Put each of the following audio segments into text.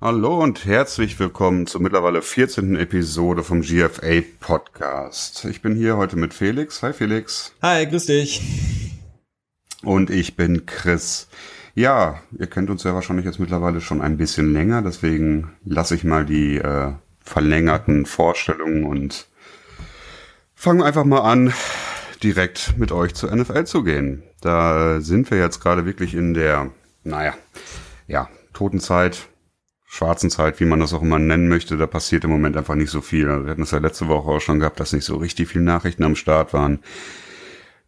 Hallo und herzlich willkommen zur mittlerweile 14. Episode vom GFA Podcast. Ich bin hier heute mit Felix. Hi Felix. Hi, grüß dich. Und ich bin Chris. Ja, ihr kennt uns ja wahrscheinlich jetzt mittlerweile schon ein bisschen länger, deswegen lasse ich mal die äh, verlängerten Vorstellungen und fangen einfach mal an, direkt mit euch zur NFL zu gehen. Da sind wir jetzt gerade wirklich in der, naja, ja, Totenzeit, schwarzen Zeit, wie man das auch immer nennen möchte, da passiert im Moment einfach nicht so viel. Wir hatten es ja letzte Woche auch schon gehabt, dass nicht so richtig viele Nachrichten am Start waren.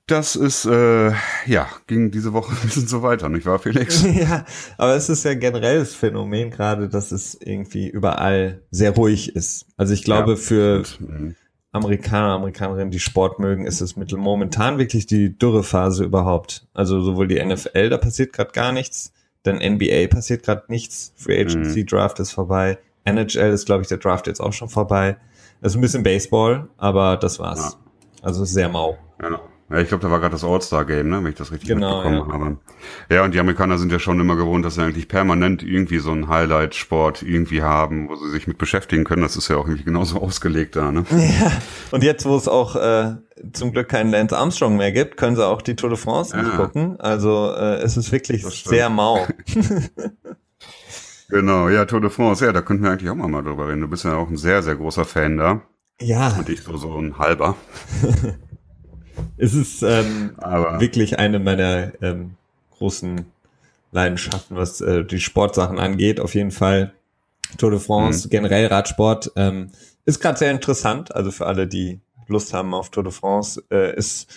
Das ist, äh, ja, ging diese Woche ein bisschen so weiter, nicht wahr, Felix? ja, aber es ist ja generell das Phänomen gerade, dass es irgendwie überall sehr ruhig ist. Also ich glaube, ja, für mhm. Amerikaner, Amerikanerinnen, die Sport mögen, ist es mittel momentan wirklich die Dürrephase überhaupt. Also sowohl die NFL, da passiert gerade gar nichts, denn NBA passiert gerade nichts. Free Agency mhm. Draft ist vorbei. NHL ist, glaube ich, der Draft jetzt auch schon vorbei. Das ist ein bisschen Baseball, aber das war's. Ja. Also sehr mau. Ja. Ja, ich glaube, da war gerade das All-Star-Game, ne, wenn ich das richtig genau, mitbekommen ja. habe. Ja, und die Amerikaner sind ja schon immer gewohnt, dass sie eigentlich permanent irgendwie so einen Highlight-Sport irgendwie haben, wo sie sich mit beschäftigen können. Das ist ja auch irgendwie genauso ausgelegt da, ne? Ja, und jetzt, wo es auch äh, zum Glück keinen Lance Armstrong mehr gibt, können sie auch die Tour de France ja. nicht gucken. Also äh, es ist wirklich sehr mau. genau, ja, Tour de France, ja, da könnten wir eigentlich auch mal drüber reden. Du bist ja auch ein sehr, sehr großer Fan da. Ja. Und ich so, so ein halber. Es ist ähm, wirklich eine meiner ähm, großen Leidenschaften, was äh, die Sportsachen angeht. Auf jeden Fall Tour de France, mhm. generell Radsport ähm, ist gerade sehr interessant. Also für alle, die Lust haben auf Tour de France, äh, ist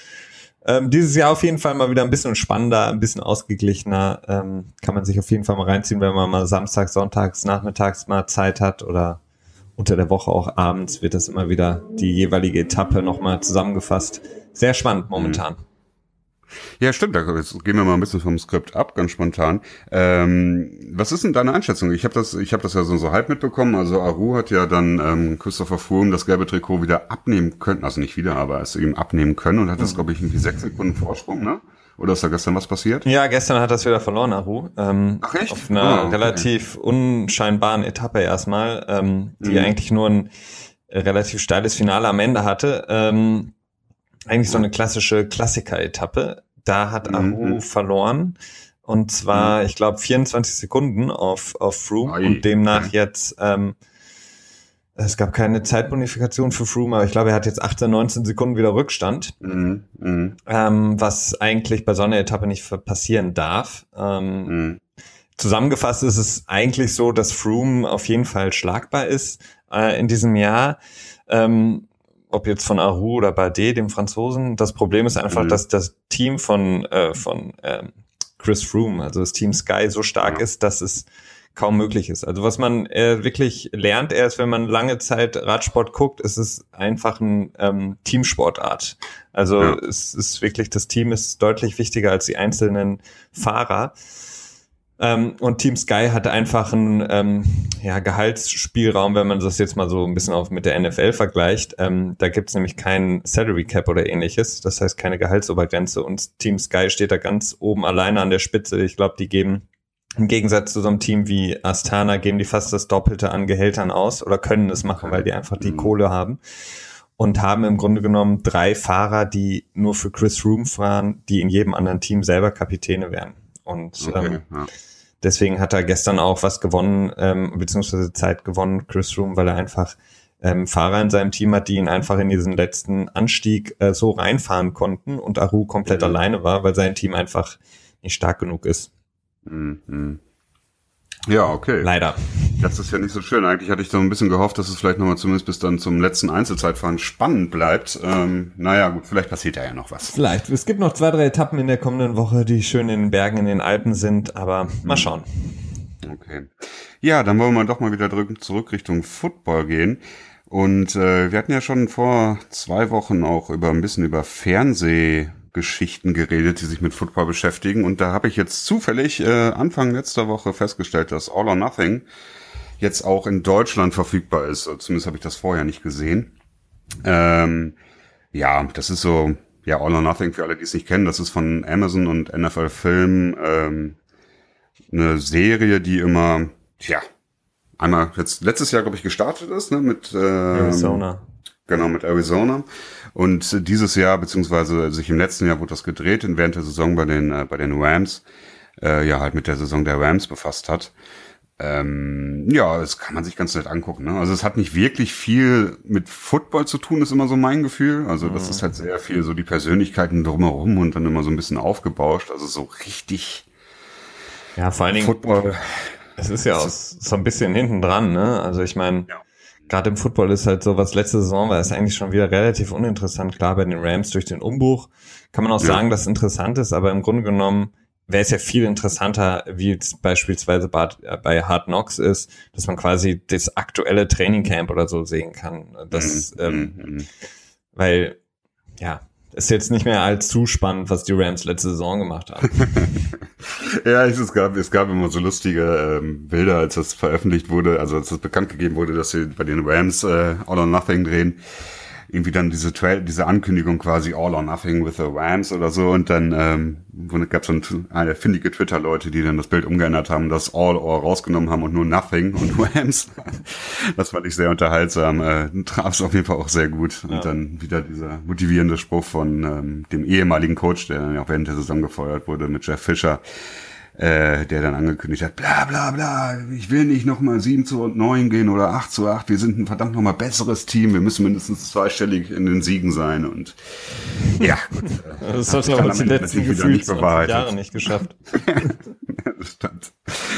ähm, dieses Jahr auf jeden Fall mal wieder ein bisschen spannender, ein bisschen ausgeglichener. Ähm, kann man sich auf jeden Fall mal reinziehen, wenn man mal samstags, sonntags, nachmittags mal Zeit hat oder unter der Woche auch abends wird das immer wieder die jeweilige Etappe nochmal zusammengefasst. Sehr spannend momentan. Mhm. Ja, stimmt. Jetzt gehen wir mal ein bisschen vom Skript ab, ganz spontan. Ähm, was ist denn deine Einschätzung? Ich habe das, ich habe das ja so, so halb mitbekommen. Also Aru hat ja dann ähm, Christopher Froome das gelbe Trikot wieder abnehmen können, also nicht wieder, aber es ihm abnehmen können und hat das, mhm. glaube ich, irgendwie sechs Sekunden Vorsprung, ne? Oder ist da gestern was passiert? Ja, gestern hat das wieder verloren, Aru. Ähm, Ach echt? Auf einer ah, okay. relativ unscheinbaren Etappe erstmal, ähm, die mhm. eigentlich nur ein relativ steiles Finale am Ende hatte. Ähm, eigentlich so eine klassische Klassiker-Etappe. Da hat Aru mhm. verloren. Und zwar, mhm. ich glaube, 24 Sekunden auf, auf Froome Ai. und demnach jetzt, ähm, es gab keine Zeitbonifikation für Froome, aber ich glaube, er hat jetzt 18, 19 Sekunden wieder Rückstand, mhm. Mhm. Ähm, was eigentlich bei so einer Etappe nicht passieren darf. Ähm, mhm. Zusammengefasst ist es eigentlich so, dass Froome auf jeden Fall schlagbar ist äh, in diesem Jahr. Ähm, ob jetzt von Aru oder Bardet, dem Franzosen. Das Problem ist einfach, mhm. dass das Team von, äh, von ähm, Chris Froome, also das Team Sky, so stark ja. ist, dass es kaum möglich ist. Also was man äh, wirklich lernt erst, wenn man lange Zeit Radsport guckt, ist es einfach ein ähm, Teamsportart. Also ja. es ist wirklich, das Team ist deutlich wichtiger als die einzelnen Fahrer. Ähm, und Team Sky hatte einfach einen ähm, ja, Gehaltsspielraum, wenn man das jetzt mal so ein bisschen auf mit der NFL vergleicht. Ähm, da gibt's nämlich keinen Salary Cap oder ähnliches, das heißt keine Gehaltsobergrenze. Und Team Sky steht da ganz oben alleine an der Spitze. Ich glaube, die geben im Gegensatz zu so einem Team wie Astana, geben die fast das Doppelte an Gehältern aus oder können es machen, weil die einfach die mhm. Kohle haben. Und haben im Grunde genommen drei Fahrer, die nur für Chris Room fahren, die in jedem anderen Team selber Kapitäne wären. Und okay, ähm, ja. deswegen hat er gestern auch was gewonnen, ähm, beziehungsweise Zeit gewonnen, Chris Room, weil er einfach ähm, Fahrer in seinem Team hat, die ihn einfach in diesen letzten Anstieg äh, so reinfahren konnten und Aru komplett mhm. alleine war, weil sein Team einfach nicht stark genug ist. Mhm. Ja, okay. Leider. Das ist ja nicht so schön. Eigentlich hatte ich so ein bisschen gehofft, dass es vielleicht nochmal zumindest bis dann zum letzten Einzelzeitfahren spannend bleibt. Ähm, naja, gut, vielleicht passiert da ja noch was. Vielleicht. Es gibt noch zwei, drei Etappen in der kommenden Woche, die schön in den Bergen in den Alpen sind, aber mal hm. schauen. Okay. Ja, dann wollen wir doch mal wieder zurück Richtung Football gehen. Und äh, wir hatten ja schon vor zwei Wochen auch über ein bisschen über Fernseh Geschichten geredet, die sich mit Football beschäftigen. Und da habe ich jetzt zufällig äh, Anfang letzter Woche festgestellt, dass All or Nothing jetzt auch in Deutschland verfügbar ist. Zumindest habe ich das vorher nicht gesehen. Ähm, ja, das ist so, ja, All or Nothing für alle, die es nicht kennen. Das ist von Amazon und NFL Film ähm, eine Serie, die immer, ja, einmal jetzt letztes Jahr, glaube ich, gestartet ist, ne, mit ähm, Arizona. Genau, mit Arizona. Und dieses Jahr, beziehungsweise sich im letzten Jahr wurde das gedreht und während der Saison bei den, äh, bei den Rams, äh, ja, halt mit der Saison der Rams befasst hat. Ähm, ja, das kann man sich ganz nett angucken. Ne? Also es hat nicht wirklich viel mit Football zu tun, ist immer so mein Gefühl. Also das mhm. ist halt sehr viel so die Persönlichkeiten drumherum und dann immer so ein bisschen aufgebauscht. Also so richtig. Ja, vor allen Dingen. Football. Es ist ja auch so ein bisschen hinten dran, ne? Also ich meine, ja gerade im Football ist halt so, was letzte Saison war, ist eigentlich schon wieder relativ uninteressant. Klar, bei den Rams durch den Umbruch kann man auch ja. sagen, dass es interessant ist, aber im Grunde genommen wäre es ja viel interessanter, wie es beispielsweise bei Hard Knocks ist, dass man quasi das aktuelle Training Camp oder so sehen kann. Das, mhm. ähm, mhm. weil, ja, ist jetzt nicht mehr allzu spannend, was die Rams letzte Saison gemacht haben. ja, es gab, es gab immer so lustige ähm, Bilder, als das veröffentlicht wurde, also als das bekannt gegeben wurde, dass sie bei den Rams äh, All or Nothing drehen irgendwie dann diese Trail, diese Ankündigung quasi All or Nothing with the Rams oder so und dann ähm, gab es so eine findige Twitter-Leute, die dann das Bild umgeändert haben, das All or rausgenommen haben und nur Nothing und Rams. das fand ich sehr unterhaltsam. Äh, traf es auf jeden Fall auch sehr gut. Ja. Und dann wieder dieser motivierende Spruch von ähm, dem ehemaligen Coach, der dann ja auch während der Saison gefeuert wurde, mit Jeff Fischer äh, der dann angekündigt hat, bla bla bla, ich will nicht nochmal 7 zu 9 gehen oder 8 zu 8, wir sind ein verdammt nochmal besseres Team, wir müssen mindestens zweistellig in den Siegen sein und ja, gut. das hat ich die letzten Gefühle Jahre nicht geschafft.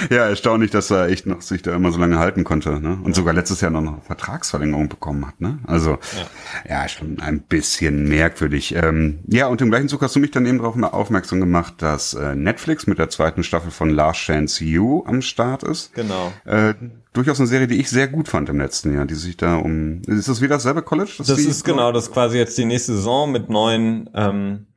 ja, erstaunlich, dass er echt noch sich da immer so lange halten konnte, ne? Und ja. sogar letztes Jahr noch eine Vertragsverlängerung bekommen hat, ne? Also, ja, ja schon ein bisschen merkwürdig. Ähm, ja, und im gleichen Zug hast du mich dann eben darauf aufmerksam gemacht, dass äh, Netflix mit der zweiten Staffel von Last Chance You am Start ist. Genau. Äh, durchaus eine Serie, die ich sehr gut fand im letzten Jahr, die sich da um. Ist das wieder dasselbe College? Das, das ist genau, das ist quasi jetzt die nächste Saison mit neuen ähm,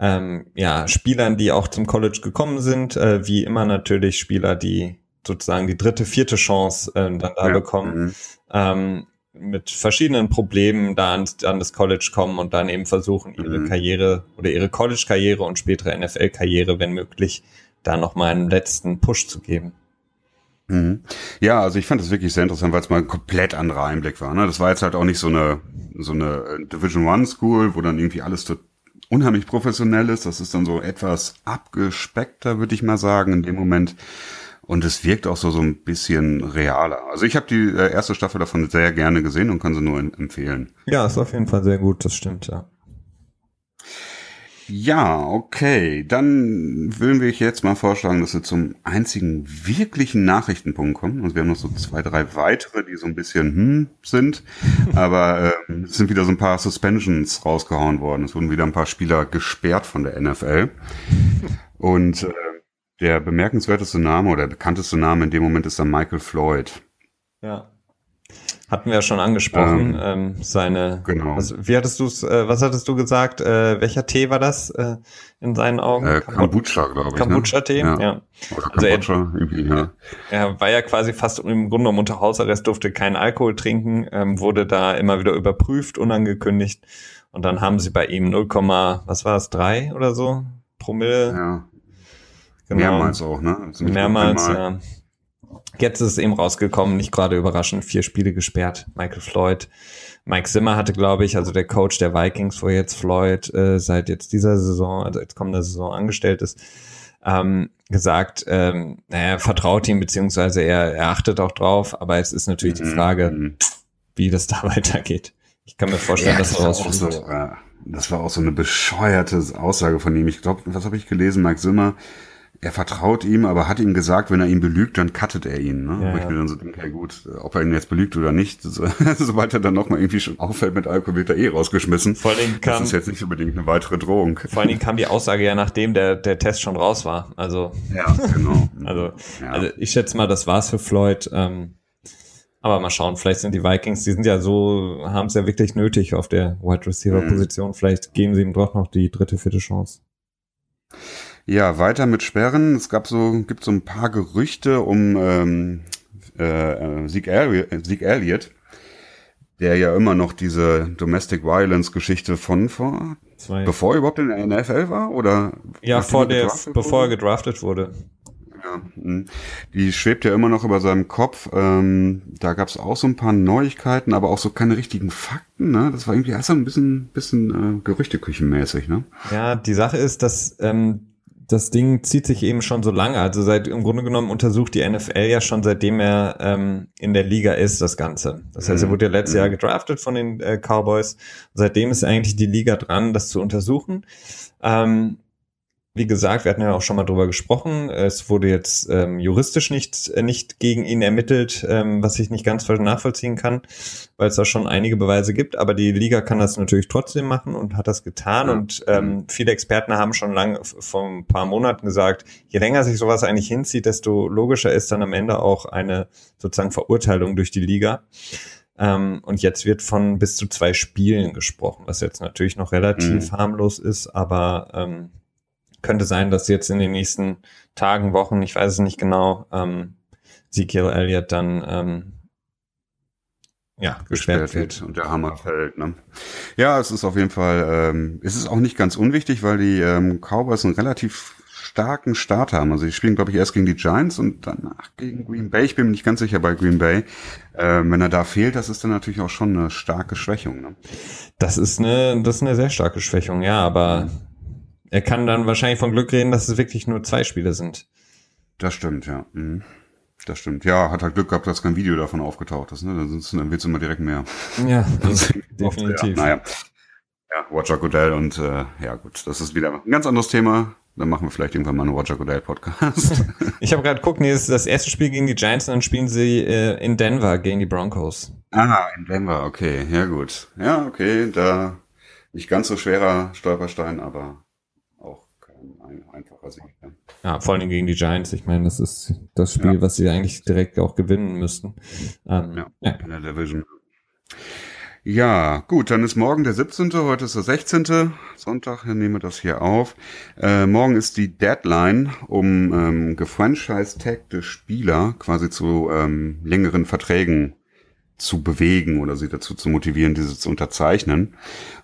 ähm, ja, Spielern, die auch zum College gekommen sind, äh, wie immer natürlich Spieler, die sozusagen die dritte, vierte Chance äh, dann da ja. bekommen. Mhm. Ähm, mit verschiedenen Problemen da an, an, das College kommen und dann eben versuchen, ihre mhm. Karriere oder ihre College-Karriere und spätere NFL-Karriere, wenn möglich, da nochmal einen letzten Push zu geben. Mhm. Ja, also ich fand das wirklich sehr interessant, weil es mal ein komplett anderer Einblick war. Ne? Das war jetzt halt auch nicht so eine so eine äh, Division One School, wo dann irgendwie alles so unheimlich professionell ist. Das ist dann so etwas abgespeckter, würde ich mal sagen, in dem Moment. Und es wirkt auch so so ein bisschen realer. Also ich habe die äh, erste Staffel davon sehr gerne gesehen und kann sie nur empfehlen. Ja, ist auf jeden Fall sehr gut, das stimmt, ja. Ja, okay. Dann würden wir jetzt mal vorschlagen, dass wir zum einzigen wirklichen Nachrichtenpunkt kommen. Also wir haben noch so zwei, drei weitere, die so ein bisschen hm sind. Aber äh, es sind wieder so ein paar Suspensions rausgehauen worden. Es wurden wieder ein paar Spieler gesperrt von der NFL. Und äh, der bemerkenswerteste Name oder bekannteste Name in dem Moment ist dann Michael Floyd. Ja. Hatten wir ja schon angesprochen, ähm, ähm, seine. Genau. Was, wie hattest du äh, was hattest du gesagt? Äh, welcher Tee war das äh, in seinen Augen? Äh, Kombucha, glaube ich. Ne? Kombucha-Tee, ne? ja. ja. Oder also Kombucha, er, irgendwie, ja. Er war ja quasi fast im Grunde genommen unter Hausarrest, durfte keinen Alkohol trinken, ähm, wurde da immer wieder überprüft, unangekündigt. Und dann haben sie bei ihm 0, was war es, 3 oder so? Promille. Ja. Genau. Mehrmals auch, ne? Also Mehrmals, ja. Jetzt ist es eben rausgekommen, nicht gerade überraschend, vier Spiele gesperrt. Michael Floyd. Mike Zimmer hatte, glaube ich, also der Coach der Vikings, wo jetzt Floyd äh, seit jetzt dieser Saison, also jetzt kommender Saison angestellt ist, ähm, gesagt, ähm, naja, vertraut ihm, beziehungsweise er, er achtet auch drauf, aber es ist natürlich die Frage, mhm. wie das da weitergeht. Ich kann mir vorstellen, ja, dass er rausfliegt. So, ja, das war auch so eine bescheuerte Aussage von ihm. Ich glaube, was habe ich gelesen? Mike Zimmer er vertraut ihm, aber hat ihm gesagt, wenn er ihn belügt, dann cuttet er ihn. Ne? Ja, Wo ich mir dann so denke, ja gut, ob er ihn jetzt belügt oder nicht, so, sobald er dann nochmal irgendwie schon auffällt mit Alkohol, wird er eh rausgeschmissen. Vor allem kam, das ist jetzt nicht unbedingt eine weitere Drohung. Vor allen Dingen kam die Aussage ja, nachdem der, der Test schon raus war. Also, ja, genau. also, ja. also ich schätze mal, das war's für Floyd. Ähm, Aber mal schauen, vielleicht sind die Vikings, die sind ja so, haben es ja wirklich nötig auf der Wide Receiver Position. Mhm. Vielleicht geben sie ihm doch noch die dritte, vierte Chance. Ja, weiter mit Sperren. Es gab so, gibt so ein paar Gerüchte um ähm, äh, Zeke, Elliott, Zeke Elliott, der ja immer noch diese Domestic Violence Geschichte von vor, Zwei. bevor er überhaupt in der NFL war oder? Ja, vor der, bevor er gedraftet wurde. Ja, hm. die schwebt ja immer noch über seinem Kopf. Ähm, da gab es auch so ein paar Neuigkeiten, aber auch so keine richtigen Fakten. Ne? Das war irgendwie erst so ein bisschen, bisschen äh, Gerüchteküchenmäßig. Ne? Ja, die Sache ist, dass ähm, das Ding zieht sich eben schon so lange. Also seit im Grunde genommen untersucht die NFL ja schon seitdem er ähm, in der Liga ist das Ganze. Das heißt, er wurde ja letztes Jahr mhm. gedraftet von den äh, Cowboys. Seitdem ist eigentlich die Liga dran, das zu untersuchen. Ähm, wie gesagt, wir hatten ja auch schon mal drüber gesprochen. Es wurde jetzt ähm, juristisch nicht, äh, nicht gegen ihn ermittelt, ähm, was ich nicht ganz nachvollziehen kann, weil es da schon einige Beweise gibt. Aber die Liga kann das natürlich trotzdem machen und hat das getan. Und ähm, viele Experten haben schon lange, vor ein paar Monaten gesagt, je länger sich sowas eigentlich hinzieht, desto logischer ist dann am Ende auch eine sozusagen Verurteilung durch die Liga. Ähm, und jetzt wird von bis zu zwei Spielen gesprochen, was jetzt natürlich noch relativ mhm. harmlos ist, aber ähm, könnte sein, dass jetzt in den nächsten Tagen, Wochen, ich weiß es nicht genau, ähm, Ezekiel Elliott dann ähm, ja, gesperrt wird. Und der Hammer fällt. Ne? Ja, es ist auf jeden Fall, ähm, es ist auch nicht ganz unwichtig, weil die ähm, Cowboys einen relativ starken Start haben. Also die spielen, glaube ich, erst gegen die Giants und danach gegen Green Bay. Ich bin mir nicht ganz sicher bei Green Bay. Ähm, wenn er da fehlt, das ist dann natürlich auch schon eine starke Schwächung. Ne? Das ist eine, das ist eine sehr starke Schwächung, ja, aber er kann dann wahrscheinlich von Glück reden, dass es wirklich nur zwei Spiele sind. Das stimmt, ja. Mhm. Das stimmt. Ja, hat halt Glück gehabt, dass kein Video davon aufgetaucht ist. Ne? Sonst dann wird's immer direkt mehr. Ja, definitiv. Ja, naja. Ja, Roger Goodell und äh, ja gut, das ist wieder ein ganz anderes Thema. Dann machen wir vielleicht irgendwann mal einen Roger Goodell Podcast. ich habe gerade geguckt, nee, das ist das erste Spiel gegen die Giants und dann spielen sie äh, in Denver gegen die Broncos. Ah, in Denver, okay, ja gut. Ja, okay, da nicht ganz so schwerer Stolperstein, aber ein einfacher Sieg. Ja. ja, vor allem gegen die Giants. Ich meine, das ist das Spiel, ja. was sie eigentlich direkt auch gewinnen müssten. Ähm, ja, ja, in der Division. Ja, gut, dann ist morgen der 17., heute ist der 16. Sonntag, nehmen wir das hier auf. Äh, morgen ist die Deadline, um ähm, gefranchise-taggte Spieler quasi zu ähm, längeren Verträgen zu bewegen oder sie dazu zu motivieren, diese zu unterzeichnen.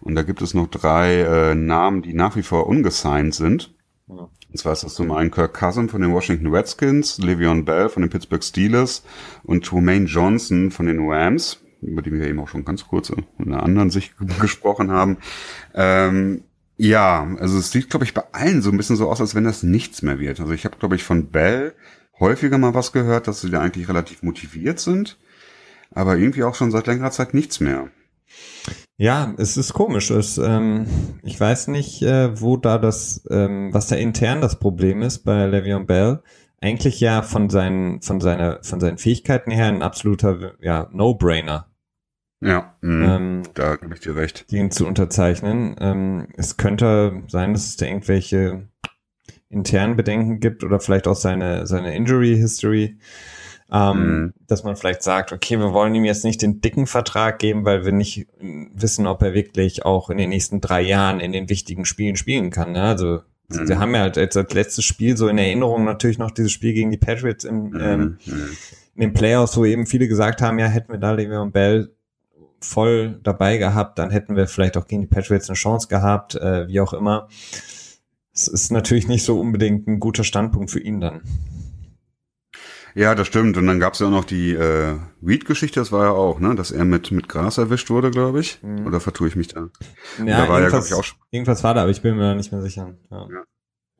Und da gibt es noch drei äh, Namen, die nach wie vor ungesigned sind. Und zwar ist das zum einen Kirk Cousin von den Washington Redskins, Le'Veon Bell von den Pittsburgh Steelers und Tremaine Johnson von den Rams, über die wir eben auch schon ganz kurz in einer anderen Sicht gesprochen haben. Ähm, ja, also es sieht, glaube ich, bei allen so ein bisschen so aus, als wenn das nichts mehr wird. Also ich habe, glaube ich, von Bell häufiger mal was gehört, dass sie da eigentlich relativ motiviert sind, aber irgendwie auch schon seit längerer Zeit nichts mehr. Ja, es ist komisch. Es, ähm, ich weiß nicht, äh, wo da das, ähm, was da intern das Problem ist bei Le'Veon Bell. Eigentlich ja von seinen, von seiner, von seinen Fähigkeiten her ein absoluter, ja, No-Brainer. Ja, mh, ähm, da gebe ich dir recht. Den zu unterzeichnen. Ähm, es könnte sein, dass es da irgendwelche internen Bedenken gibt oder vielleicht auch seine, seine Injury History ähm, mhm. dass man vielleicht sagt, okay, wir wollen ihm jetzt nicht den dicken Vertrag geben, weil wir nicht wissen, ob er wirklich auch in den nächsten drei Jahren in den wichtigen Spielen spielen kann. Ne? Also mhm. sie haben ja halt als letztes Spiel so in Erinnerung natürlich noch dieses Spiel gegen die Patriots im, mhm. ähm, mhm. in den Playoffs, wo eben viele gesagt haben, ja, hätten wir da Le'Veon Bell voll dabei gehabt, dann hätten wir vielleicht auch gegen die Patriots eine Chance gehabt, äh, wie auch immer. Es ist natürlich nicht so unbedingt ein guter Standpunkt für ihn dann. Ja, das stimmt. Und dann gab es ja auch noch die äh, Weed-Geschichte, das war ja auch, ne, dass er mit, mit Gras erwischt wurde, glaube ich. Mhm. Oder vertue ich mich da? Ja, da war ja, ich, auch schon. irgendwas war da, aber ich bin mir nicht mehr sicher. Ja. ja.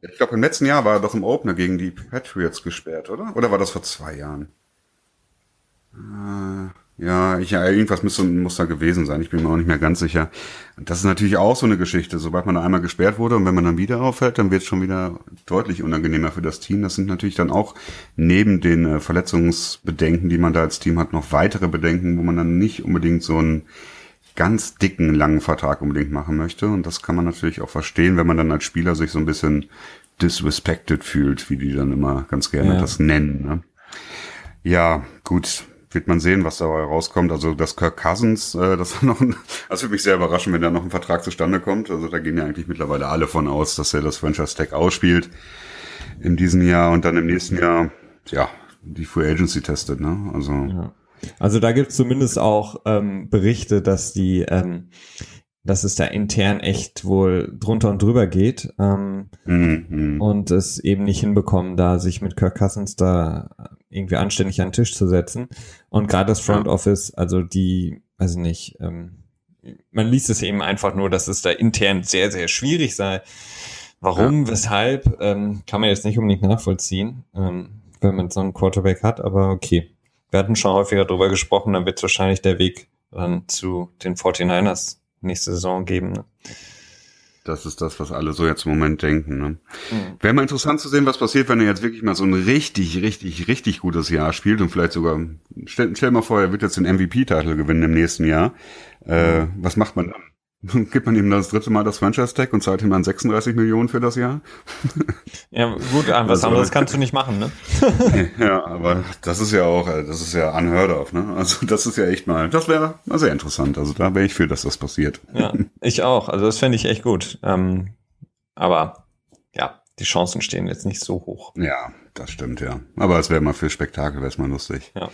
Ich glaube, im letzten Jahr war er doch im Opener gegen die Patriots gesperrt, oder? Oder war das vor zwei Jahren? Äh, ja, ich, ja, irgendwas muss, muss da gewesen sein. Ich bin mir auch nicht mehr ganz sicher. Das ist natürlich auch so eine Geschichte. Sobald man da einmal gesperrt wurde und wenn man dann wieder auffällt, dann wird es schon wieder deutlich unangenehmer für das Team. Das sind natürlich dann auch neben den äh, Verletzungsbedenken, die man da als Team hat, noch weitere Bedenken, wo man dann nicht unbedingt so einen ganz dicken, langen Vertrag unbedingt machen möchte. Und das kann man natürlich auch verstehen, wenn man dann als Spieler sich so ein bisschen disrespected fühlt, wie die dann immer ganz gerne ja. das nennen. Ne? Ja, gut wird man sehen, was dabei rauskommt. Also dass Kirk Cousins, äh, das noch ein, das würde mich sehr überraschen, wenn da noch ein Vertrag zustande kommt. Also da gehen ja eigentlich mittlerweile alle von aus, dass er das Franchise Tag ausspielt in diesem Jahr und dann im nächsten Jahr, ja, die Free Agency testet, ne? Also. Ja. Also da gibt es zumindest auch ähm, Berichte, dass die ähm, dass es da intern echt wohl drunter und drüber geht ähm, mhm. und es eben nicht hinbekommen, da sich mit Kirk Cousins da irgendwie anständig an den Tisch zu setzen. Und gerade das Front Office, also die, weiß ich nicht, ähm, man liest es eben einfach nur, dass es da intern sehr, sehr schwierig sei. Warum, ja. weshalb, ähm, kann man jetzt nicht unbedingt nachvollziehen, ähm, wenn man so einen Quarterback hat, aber okay. Wir hatten schon häufiger drüber gesprochen, dann wird es wahrscheinlich der Weg dann zu den 49ers nächste Saison geben. Ne? Das ist das, was alle so jetzt im Moment denken. Ne? Mhm. Wäre mal interessant zu sehen, was passiert, wenn er jetzt wirklich mal so ein richtig, richtig, richtig gutes Jahr spielt und vielleicht sogar, stell, stell mal vor, er wird jetzt den MVP-Titel gewinnen im nächsten Jahr. Äh, mhm. was macht man dann? Gibt man ihm das dritte Mal das Franchise-Tag und zahlt ihm dann 36 Millionen für das Jahr? Ja, gut, was also, anderes kannst du nicht machen, ne? ja, aber das ist ja auch, äh, das ist ja unheard of, ne? Also das ist ja echt mal, das wäre mal sehr interessant. Also da wäre ich für, dass das passiert. Ja, ich auch. Also das fände ich echt gut. Ähm, aber ja, die Chancen stehen jetzt nicht so hoch. Ja, das stimmt, ja. Aber es wäre mal für Spektakel, wäre es mal lustig. Ja.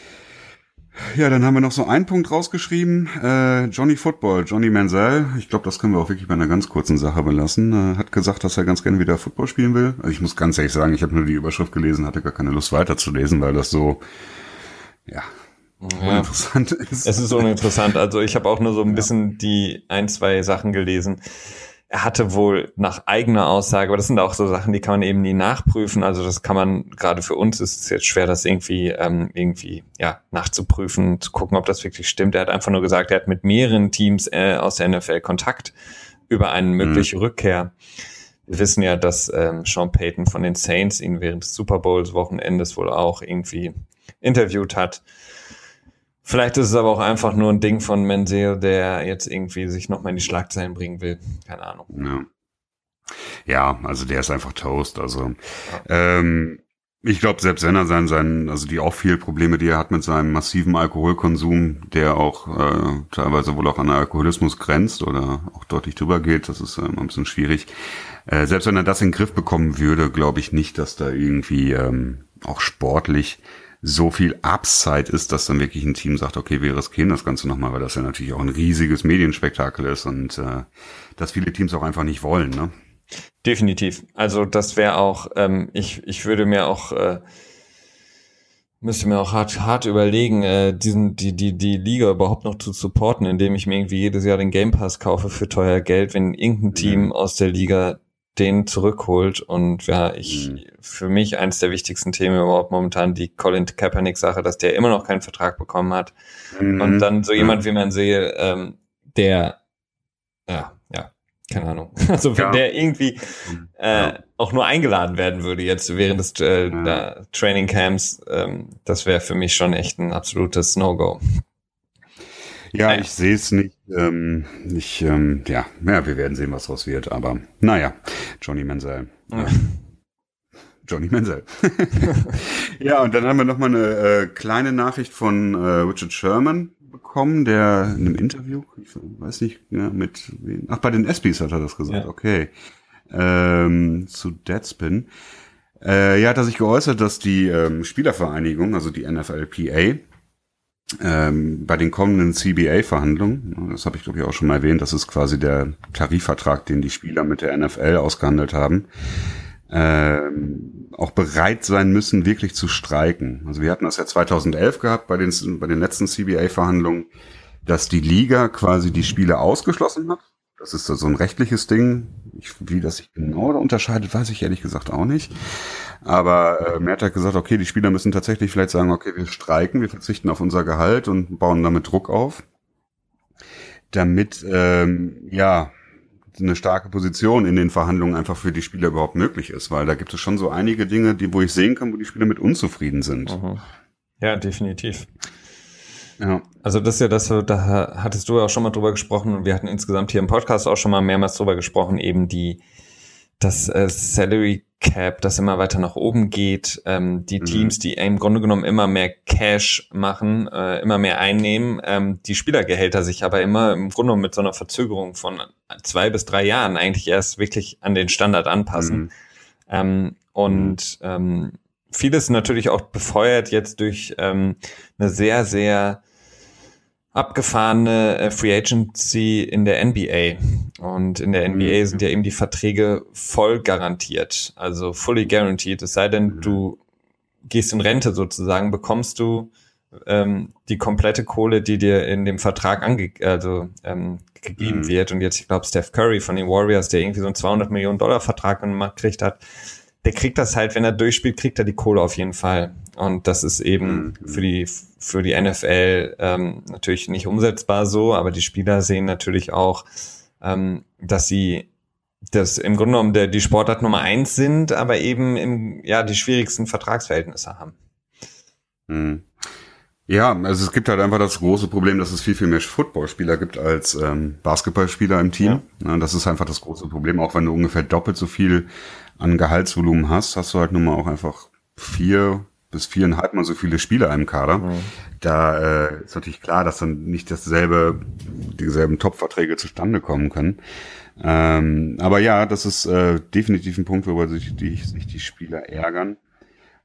Ja, dann haben wir noch so einen Punkt rausgeschrieben. Äh, Johnny Football, Johnny Mansell. Ich glaube, das können wir auch wirklich bei einer ganz kurzen Sache belassen. Äh, hat gesagt, dass er ganz gerne wieder Football spielen will. Also ich muss ganz ehrlich sagen, ich habe nur die Überschrift gelesen, hatte gar keine Lust weiterzulesen, weil das so, ja, ja, uninteressant ist. Es ist uninteressant. Also ich habe auch nur so ein bisschen die ein, zwei Sachen gelesen er hatte wohl nach eigener Aussage, aber das sind auch so Sachen, die kann man eben nie nachprüfen. Also das kann man, gerade für uns ist es jetzt schwer, das irgendwie, ähm, irgendwie, ja, nachzuprüfen, zu gucken, ob das wirklich stimmt. Er hat einfach nur gesagt, er hat mit mehreren Teams äh, aus der NFL Kontakt über eine mögliche mhm. Rückkehr. Wir wissen ja, dass ähm, Sean Payton von den Saints ihn während des Super Bowls Wochenendes wohl auch irgendwie interviewt hat. Vielleicht ist es aber auch einfach nur ein Ding von Menzel, der jetzt irgendwie sich nochmal in die Schlagzeilen bringen will. Keine Ahnung. Ja. Ja, also der ist einfach Toast. Also ja. ähm, ich glaube, selbst wenn er sein, sein, also die auch viel Probleme, die er hat mit seinem massiven Alkoholkonsum, der auch äh, teilweise wohl auch an Alkoholismus grenzt oder auch deutlich drüber geht, das ist äh, ein bisschen schwierig. Äh, selbst wenn er das in den Griff bekommen würde, glaube ich nicht, dass da irgendwie ähm, auch sportlich so viel Upside ist, dass dann wirklich ein Team sagt, okay, wir riskieren das Ganze nochmal, weil das ja natürlich auch ein riesiges Medienspektakel ist und äh, dass viele Teams auch einfach nicht wollen, ne? Definitiv. Also das wäre auch, ähm, ich, ich würde mir auch, äh, müsste mir auch hart, hart überlegen, äh, diesen, die, die, die Liga überhaupt noch zu supporten, indem ich mir irgendwie jedes Jahr den Game Pass kaufe für teuer Geld, wenn irgendein Team mhm. aus der Liga den zurückholt. Und ja, ich, mhm. für mich eines der wichtigsten Themen überhaupt momentan die Colin Kaepernick-Sache, dass der immer noch keinen Vertrag bekommen hat. Mhm. Und dann so jemand, wie man sehe, ähm, der, ja, ja, keine Ahnung. Also wenn ja. der irgendwie äh, ja. auch nur eingeladen werden würde jetzt während des äh, ja. Training Camps, ähm, das wäre für mich schon echt ein absolutes No-Go. Ja, naja. ich sehe es nicht. Ähm, ich, ähm, ja, ja, wir werden sehen, was draus wird. Aber naja, Johnny Menzel. Ja. Johnny Menzel. ja, und dann haben wir noch mal eine äh, kleine Nachricht von äh, Richard Sherman bekommen, der in einem Interview, ich weiß nicht, ja, mit ach, bei den ESPYs hat er das gesagt, ja. okay, ähm, zu Deadspin. Äh, ja, hat er sich geäußert, dass die ähm, Spielervereinigung, also die NFLPA, ähm, bei den kommenden CBA-Verhandlungen, das habe ich glaube ich auch schon mal erwähnt, das ist quasi der Tarifvertrag, den die Spieler mit der NFL ausgehandelt haben, ähm, auch bereit sein müssen, wirklich zu streiken. Also wir hatten das ja 2011 gehabt bei den, bei den letzten CBA-Verhandlungen, dass die Liga quasi die Spiele ausgeschlossen hat. Das ist so ein rechtliches Ding. Ich, wie das sich genau unterscheidet, weiß ich ehrlich gesagt auch nicht. Aber äh, Mert hat gesagt, okay, die Spieler müssen tatsächlich vielleicht sagen, okay, wir streiken, wir verzichten auf unser Gehalt und bauen damit Druck auf, damit ähm, ja eine starke Position in den Verhandlungen einfach für die Spieler überhaupt möglich ist, weil da gibt es schon so einige Dinge, die wo ich sehen kann, wo die Spieler mit unzufrieden sind. Mhm. Ja, definitiv. Ja. Also das ist ja das, da hattest du ja auch schon mal drüber gesprochen und wir hatten insgesamt hier im Podcast auch schon mal mehrmals drüber gesprochen, eben die das äh, Salary Cap, das immer weiter nach oben geht, ähm, die mhm. Teams, die im Grunde genommen immer mehr Cash machen, äh, immer mehr einnehmen, ähm, die Spielergehälter sich aber immer im Grunde genommen mit so einer Verzögerung von zwei bis drei Jahren eigentlich erst wirklich an den Standard anpassen. Mhm. Ähm, und ähm, vieles natürlich auch befeuert jetzt durch ähm, eine sehr, sehr abgefahrene äh, Free Agency in der NBA. Und in der NBA mhm. sind ja eben die Verträge voll garantiert, also fully guaranteed. Es sei denn, du gehst in Rente sozusagen, bekommst du ähm, die komplette Kohle, die dir in dem Vertrag ange also, ähm, gegeben mhm. wird. Und jetzt, ich glaube, Steph Curry von den Warriors, der irgendwie so einen 200 Millionen Dollar Vertrag gekriegt hat, der kriegt das halt, wenn er durchspielt, kriegt er die Kohle auf jeden Fall. Und das ist eben mhm. für die für die NFL ähm, natürlich nicht umsetzbar so, aber die Spieler sehen natürlich auch, ähm, dass sie das im Grunde genommen der, die Sportart Nummer eins sind, aber eben im, ja die schwierigsten Vertragsverhältnisse haben. Mhm. Ja, also es gibt halt einfach das große Problem, dass es viel, viel mehr Footballspieler gibt als ähm, Basketballspieler im Team. Ja. Das ist einfach das große Problem. Auch wenn du ungefähr doppelt so viel an Gehaltsvolumen hast, hast du halt nun mal auch einfach vier bis viereinhalb mal so viele Spieler im Kader. Mhm. Da äh, ist natürlich klar, dass dann nicht dasselbe, dieselben Top-Verträge zustande kommen können. Ähm, aber ja, das ist äh, definitiv ein Punkt, worüber sich die, sich die Spieler ärgern.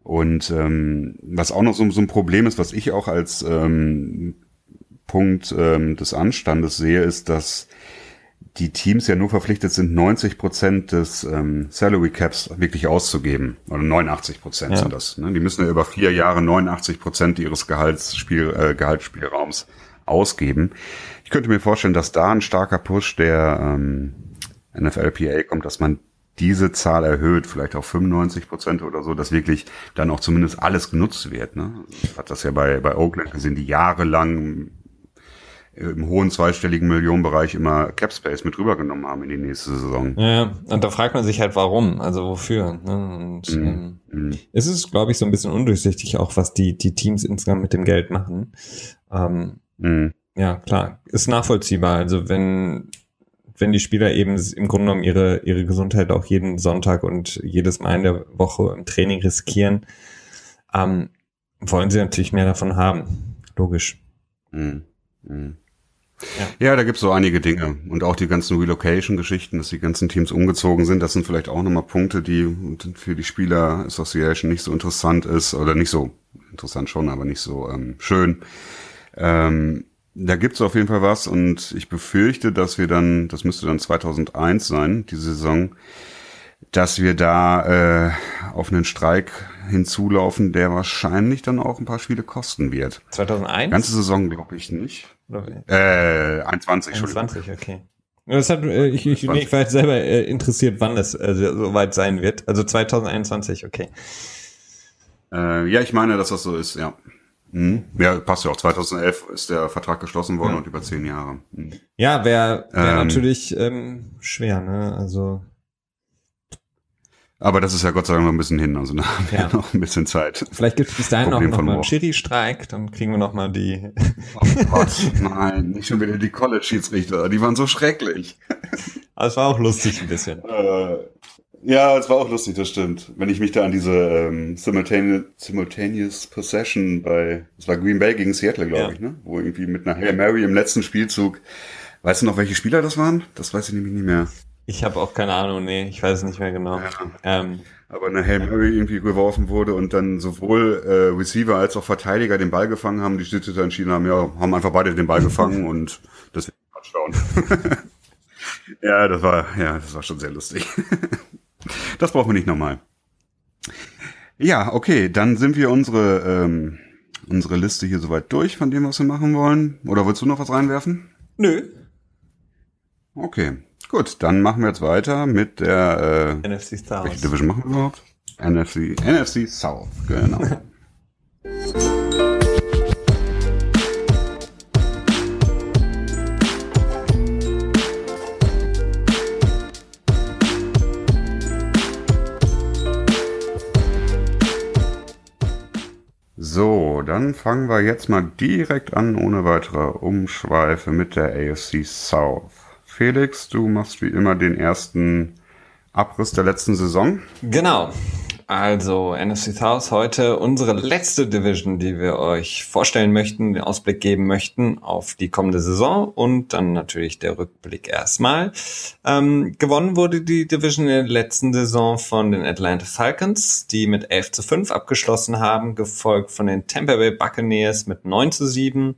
Und ähm, was auch noch so, so ein Problem ist, was ich auch als ähm, Punkt ähm, des Anstandes sehe, ist, dass die Teams ja nur verpflichtet sind, 90 Prozent des ähm, Salary Caps wirklich auszugeben. Oder 89 Prozent ja. sind das. Ne? Die müssen ja über vier Jahre 89 Prozent ihres Gehaltsspiel, äh, Gehaltsspielraums ausgeben. Ich könnte mir vorstellen, dass da ein starker Push der ähm, NFLPA kommt, dass man diese Zahl erhöht, vielleicht auf 95 Prozent oder so, dass wirklich dann auch zumindest alles genutzt wird. Ne? Hat das ja bei, bei Oakland gesehen, die jahrelang im hohen zweistelligen Millionenbereich immer Capspace mit rübergenommen haben in die nächste Saison. Ja, und da fragt man sich halt, warum, also wofür. Ne? Und mm, ähm, mm. es ist, glaube ich, so ein bisschen undurchsichtig auch, was die, die Teams insgesamt mit dem Geld machen. Ähm, mm. Ja, klar, ist nachvollziehbar. Also wenn wenn die Spieler eben im Grunde genommen ihre, ihre Gesundheit auch jeden Sonntag und jedes Mal in der Woche im Training riskieren, ähm, wollen sie natürlich mehr davon haben. Logisch. Mhm. Mhm. Ja. ja, da gibt's so einige Dinge. Und auch die ganzen Relocation-Geschichten, dass die ganzen Teams umgezogen sind, das sind vielleicht auch nochmal Punkte, die für die Spieler Association nicht so interessant ist, oder nicht so interessant schon, aber nicht so ähm, schön. Ähm, da gibt's auf jeden Fall was und ich befürchte, dass wir dann, das müsste dann 2001 sein, die Saison, dass wir da äh, auf einen Streik hinzulaufen, der wahrscheinlich dann auch ein paar Spiele kosten wird. 2001? Ganze Saison glaube ich nicht. Äh, 21, 21, okay. Das hat, äh, ich, ich, nee, ich war jetzt selber äh, interessiert, wann das äh, so weit sein wird. Also 2021, okay. Äh, ja, ich meine, dass das so ist, ja. Mhm. Ja, passt ja auch. 2011 ist der Vertrag geschlossen worden ja. und über zehn Jahre. Mhm. Ja, wäre wär ähm, natürlich ähm, schwer, ne? Also aber das ist ja Gott sei Dank noch ein bisschen hin, also da haben wir ja. noch ein bisschen Zeit. Vielleicht gibt es bis dahin Problem noch, noch mal einen Chiri-Streik, dann kriegen wir noch mal die... Oh Gott, nein, nicht schon wieder die College-Schiedsrichter, die waren so schrecklich. Aber es war auch lustig ein bisschen. Äh, ja, es war auch lustig, das stimmt. Wenn ich mich da an diese ähm, Simultaneous, Simultaneous Possession bei, es war Green Bay gegen Seattle, glaube ja. ich, ne? Wo irgendwie mit einer Hail Mary im letzten Spielzug, weißt du noch, welche Spieler das waren? Das weiß ich nämlich nicht mehr. Ich habe auch keine Ahnung, nee, ich weiß es nicht mehr genau. Ja. Ähm, aber eine Hail Mary irgendwie geworfen wurde und dann sowohl äh, Receiver als auch Verteidiger den Ball gefangen haben, die Schnitzrichter entschieden haben, ja, haben einfach beide den Ball gefangen und das ist Touchdown. ja, das war, ja, das war schon sehr lustig. das brauchen wir nicht nochmal. Ja, okay, dann sind wir unsere, ähm, unsere Liste hier soweit durch von dem, was wir machen wollen. Oder willst du noch was reinwerfen? Nö. Okay, Gut, dann machen wir jetzt weiter mit der äh, NFC South. Welche Division machen wir überhaupt? NFC, NFC South, genau. So, dann fangen wir jetzt mal direkt an, ohne weitere Umschweife mit der AFC South. Felix, du machst wie immer den ersten Abriss der letzten Saison. Genau. Also NFC South heute unsere letzte Division, die wir euch vorstellen möchten, den Ausblick geben möchten auf die kommende Saison und dann natürlich der Rückblick erstmal. Ähm, gewonnen wurde die Division in der letzten Saison von den Atlanta Falcons, die mit 11 zu 5 abgeschlossen haben, gefolgt von den Tampa Bay Buccaneers mit 9 zu 7,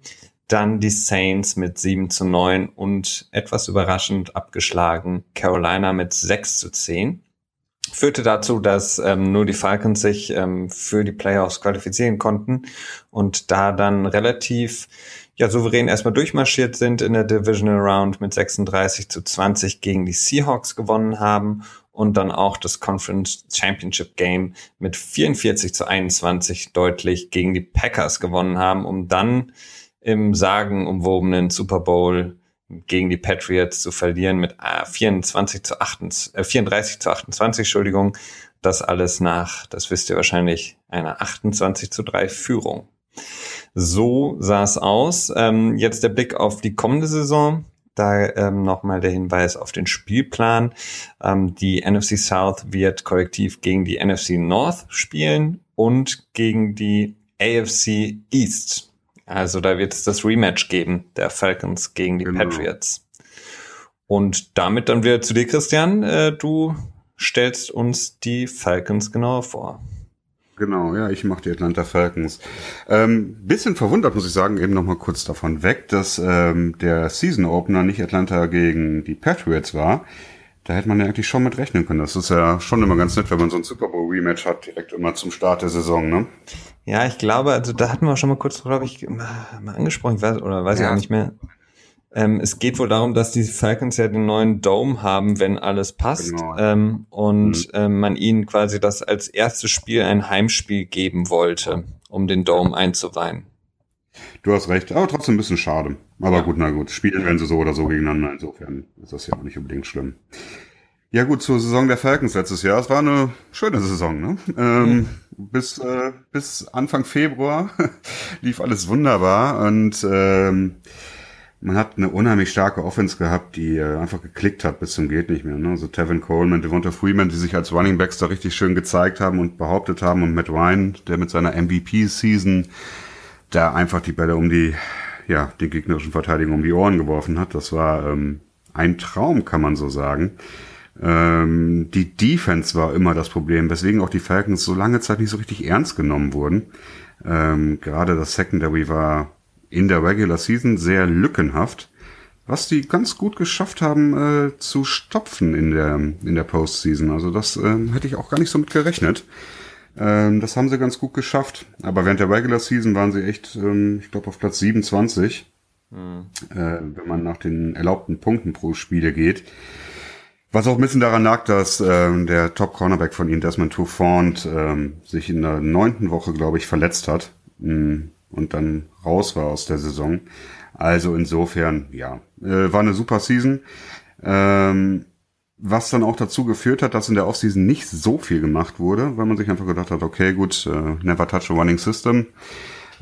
dann die Saints mit 7 zu 9 und etwas überraschend abgeschlagen Carolina mit 6 zu 10 führte dazu, dass ähm, nur die Falcons sich ähm, für die Playoffs qualifizieren konnten und da dann relativ ja souverän erstmal durchmarschiert sind in der Divisional Round mit 36 zu 20 gegen die Seahawks gewonnen haben und dann auch das Conference Championship Game mit 44 zu 21 deutlich gegen die Packers gewonnen haben, um dann im sagenumwobenen Super Bowl gegen die Patriots zu verlieren mit 24 äh, zu 28, äh, 34 zu 28, Entschuldigung. Das alles nach, das wisst ihr wahrscheinlich, einer 28 zu 3 Führung. So sah es aus. Ähm, jetzt der Blick auf die kommende Saison. Da ähm, nochmal der Hinweis auf den Spielplan. Ähm, die NFC South wird kollektiv gegen die NFC North spielen und gegen die AFC East. Also da wird es das Rematch geben, der Falcons gegen die genau. Patriots. Und damit dann wieder zu dir, Christian. Äh, du stellst uns die Falcons genauer vor. Genau, ja, ich mache die Atlanta Falcons. Ähm, bisschen verwundert, muss ich sagen, eben noch mal kurz davon weg, dass ähm, der Season Opener nicht Atlanta gegen die Patriots war. Da hätte man ja eigentlich schon mit rechnen können. Das ist ja schon immer ganz nett, wenn man so ein Super Bowl Rematch hat, direkt immer zum Start der Saison, ne? Ja, ich glaube, also da hatten wir schon mal kurz, glaube ich, mal angesprochen, weiß, oder weiß ja. ich auch nicht mehr. Ähm, es geht wohl darum, dass die Falcons ja den neuen Dome haben, wenn alles passt. Genau. Ähm, und mhm. ähm, man ihnen quasi das als erstes Spiel ein Heimspiel geben wollte, um den Dome einzuweihen. Du hast recht, aber trotzdem ein bisschen schade. Aber ja. gut, na gut, spielen werden sie so oder so gegeneinander, insofern ist das ja auch nicht unbedingt schlimm. Ja gut, zur Saison der Falcons letztes Jahr. Es war eine schöne Saison. Ne? Ähm, mhm. bis, äh, bis Anfang Februar lief alles wunderbar und ähm, man hat eine unheimlich starke Offense gehabt, die äh, einfach geklickt hat bis zum geht nicht mehr. Ne? Also Tevin Coleman, Devonta Freeman, die sich als Running Backs da richtig schön gezeigt haben und behauptet haben und Matt Ryan, der mit seiner MVP-Season da einfach die Bälle um die, ja, den gegnerischen Verteidigung um die Ohren geworfen hat. Das war ähm, ein Traum, kann man so sagen. Ähm, die Defense war immer das Problem, weswegen auch die Falcons so lange Zeit nicht so richtig ernst genommen wurden. Ähm, gerade das Secondary war in der Regular Season sehr lückenhaft, was die ganz gut geschafft haben äh, zu stopfen in der, in der Postseason. Also das äh, hätte ich auch gar nicht so mit gerechnet. Ähm, das haben sie ganz gut geschafft. Aber während der Regular Season waren sie echt, ähm, ich glaube, auf Platz 27, mhm. äh, wenn man nach den erlaubten Punkten pro Spiele geht. Was auch ein bisschen daran lag, dass ähm, der Top-Cornerback von ihnen, Desmond Toufond, ähm, sich in der neunten Woche, glaube ich, verletzt hat mh, mm, und dann raus war aus der Saison. Also insofern, ja, äh, war eine super Season. Ähm, was dann auch dazu geführt hat, dass in der Offseason nicht so viel gemacht wurde, weil man sich einfach gedacht hat, okay, gut, äh, never touch a running system.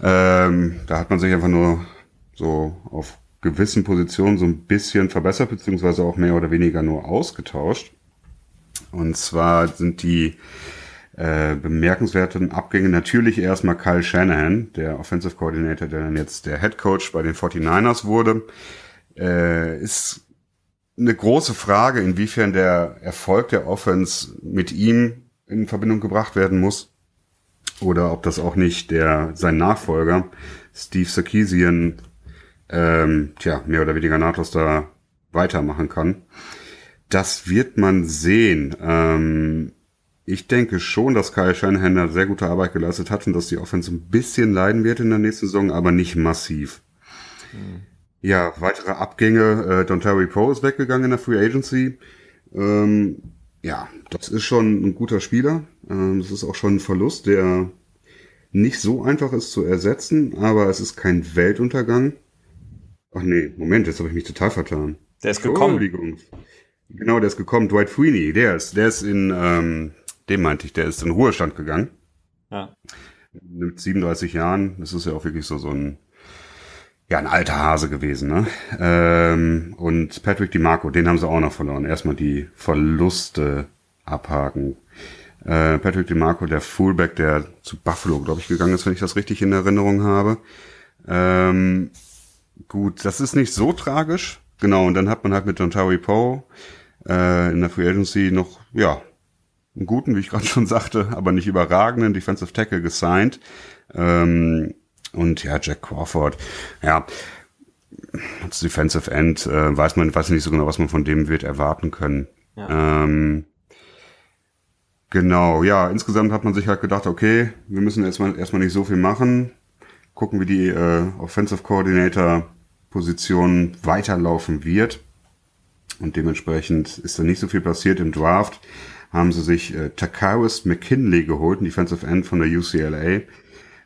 Ähm, da hat man sich einfach nur so auf gewissen Positionen so ein bisschen verbessert, beziehungsweise auch mehr oder weniger nur ausgetauscht. Und zwar sind die äh, bemerkenswerten Abgänge natürlich erstmal Kyle Shanahan, der Offensive Coordinator, der dann jetzt der Head Coach bei den 49ers wurde. Äh, ist eine große Frage, inwiefern der Erfolg der Offense mit ihm in Verbindung gebracht werden muss. Oder ob das auch nicht der, sein Nachfolger, Steve Sarkisian, ähm, tja, mehr oder weniger nahtlos da weitermachen kann. Das wird man sehen. Ähm, ich denke schon, dass Kyle Shanahan sehr gute Arbeit geleistet hat und dass die Offense ein bisschen leiden wird in der nächsten Saison, aber nicht massiv. Mhm. Ja, weitere Abgänge. Äh, Don Terry Poe ist weggegangen in der Free Agency. Ähm, ja, das ist schon ein guter Spieler. Ähm, das ist auch schon ein Verlust, der nicht so einfach ist zu ersetzen, aber es ist kein Weltuntergang. Ach nee, Moment, jetzt habe ich mich total vertan. Der ist gekommen. Genau, der ist gekommen. Dwight Freeney, der ist, der ist in, ähm, dem meinte ich, der ist in Ruhestand gegangen. Ja. Mit 37 Jahren. Das ist ja auch wirklich so, so ein, ja, ein alter Hase gewesen, ne? Ähm, und Patrick DiMarco, den haben sie auch noch verloren. Erstmal die Verluste abhaken. Äh, Patrick DeMarco, der Fullback, der zu Buffalo, glaube ich, gegangen ist, wenn ich das richtig in Erinnerung habe. Ähm, gut, das ist nicht so tragisch. Genau, und dann hat man halt mit Dontari Poe äh, in der Free Agency noch, ja, einen guten, wie ich gerade schon sagte, aber nicht überragenden Defensive Tackle gesigned. Ähm, und ja, Jack Crawford. Ja, als Defensive End äh, weiß man, weiß nicht so genau, was man von dem wird erwarten können. Ja. Ähm, genau, ja, insgesamt hat man sich halt gedacht, okay, wir müssen erstmal erstmal nicht so viel machen, gucken, wie die äh, Offensive Coordinator Position weiterlaufen wird. Und dementsprechend ist da nicht so viel passiert im Draft. Haben sie sich äh, Takaris McKinley geholt, ein Defensive End von der UCLA.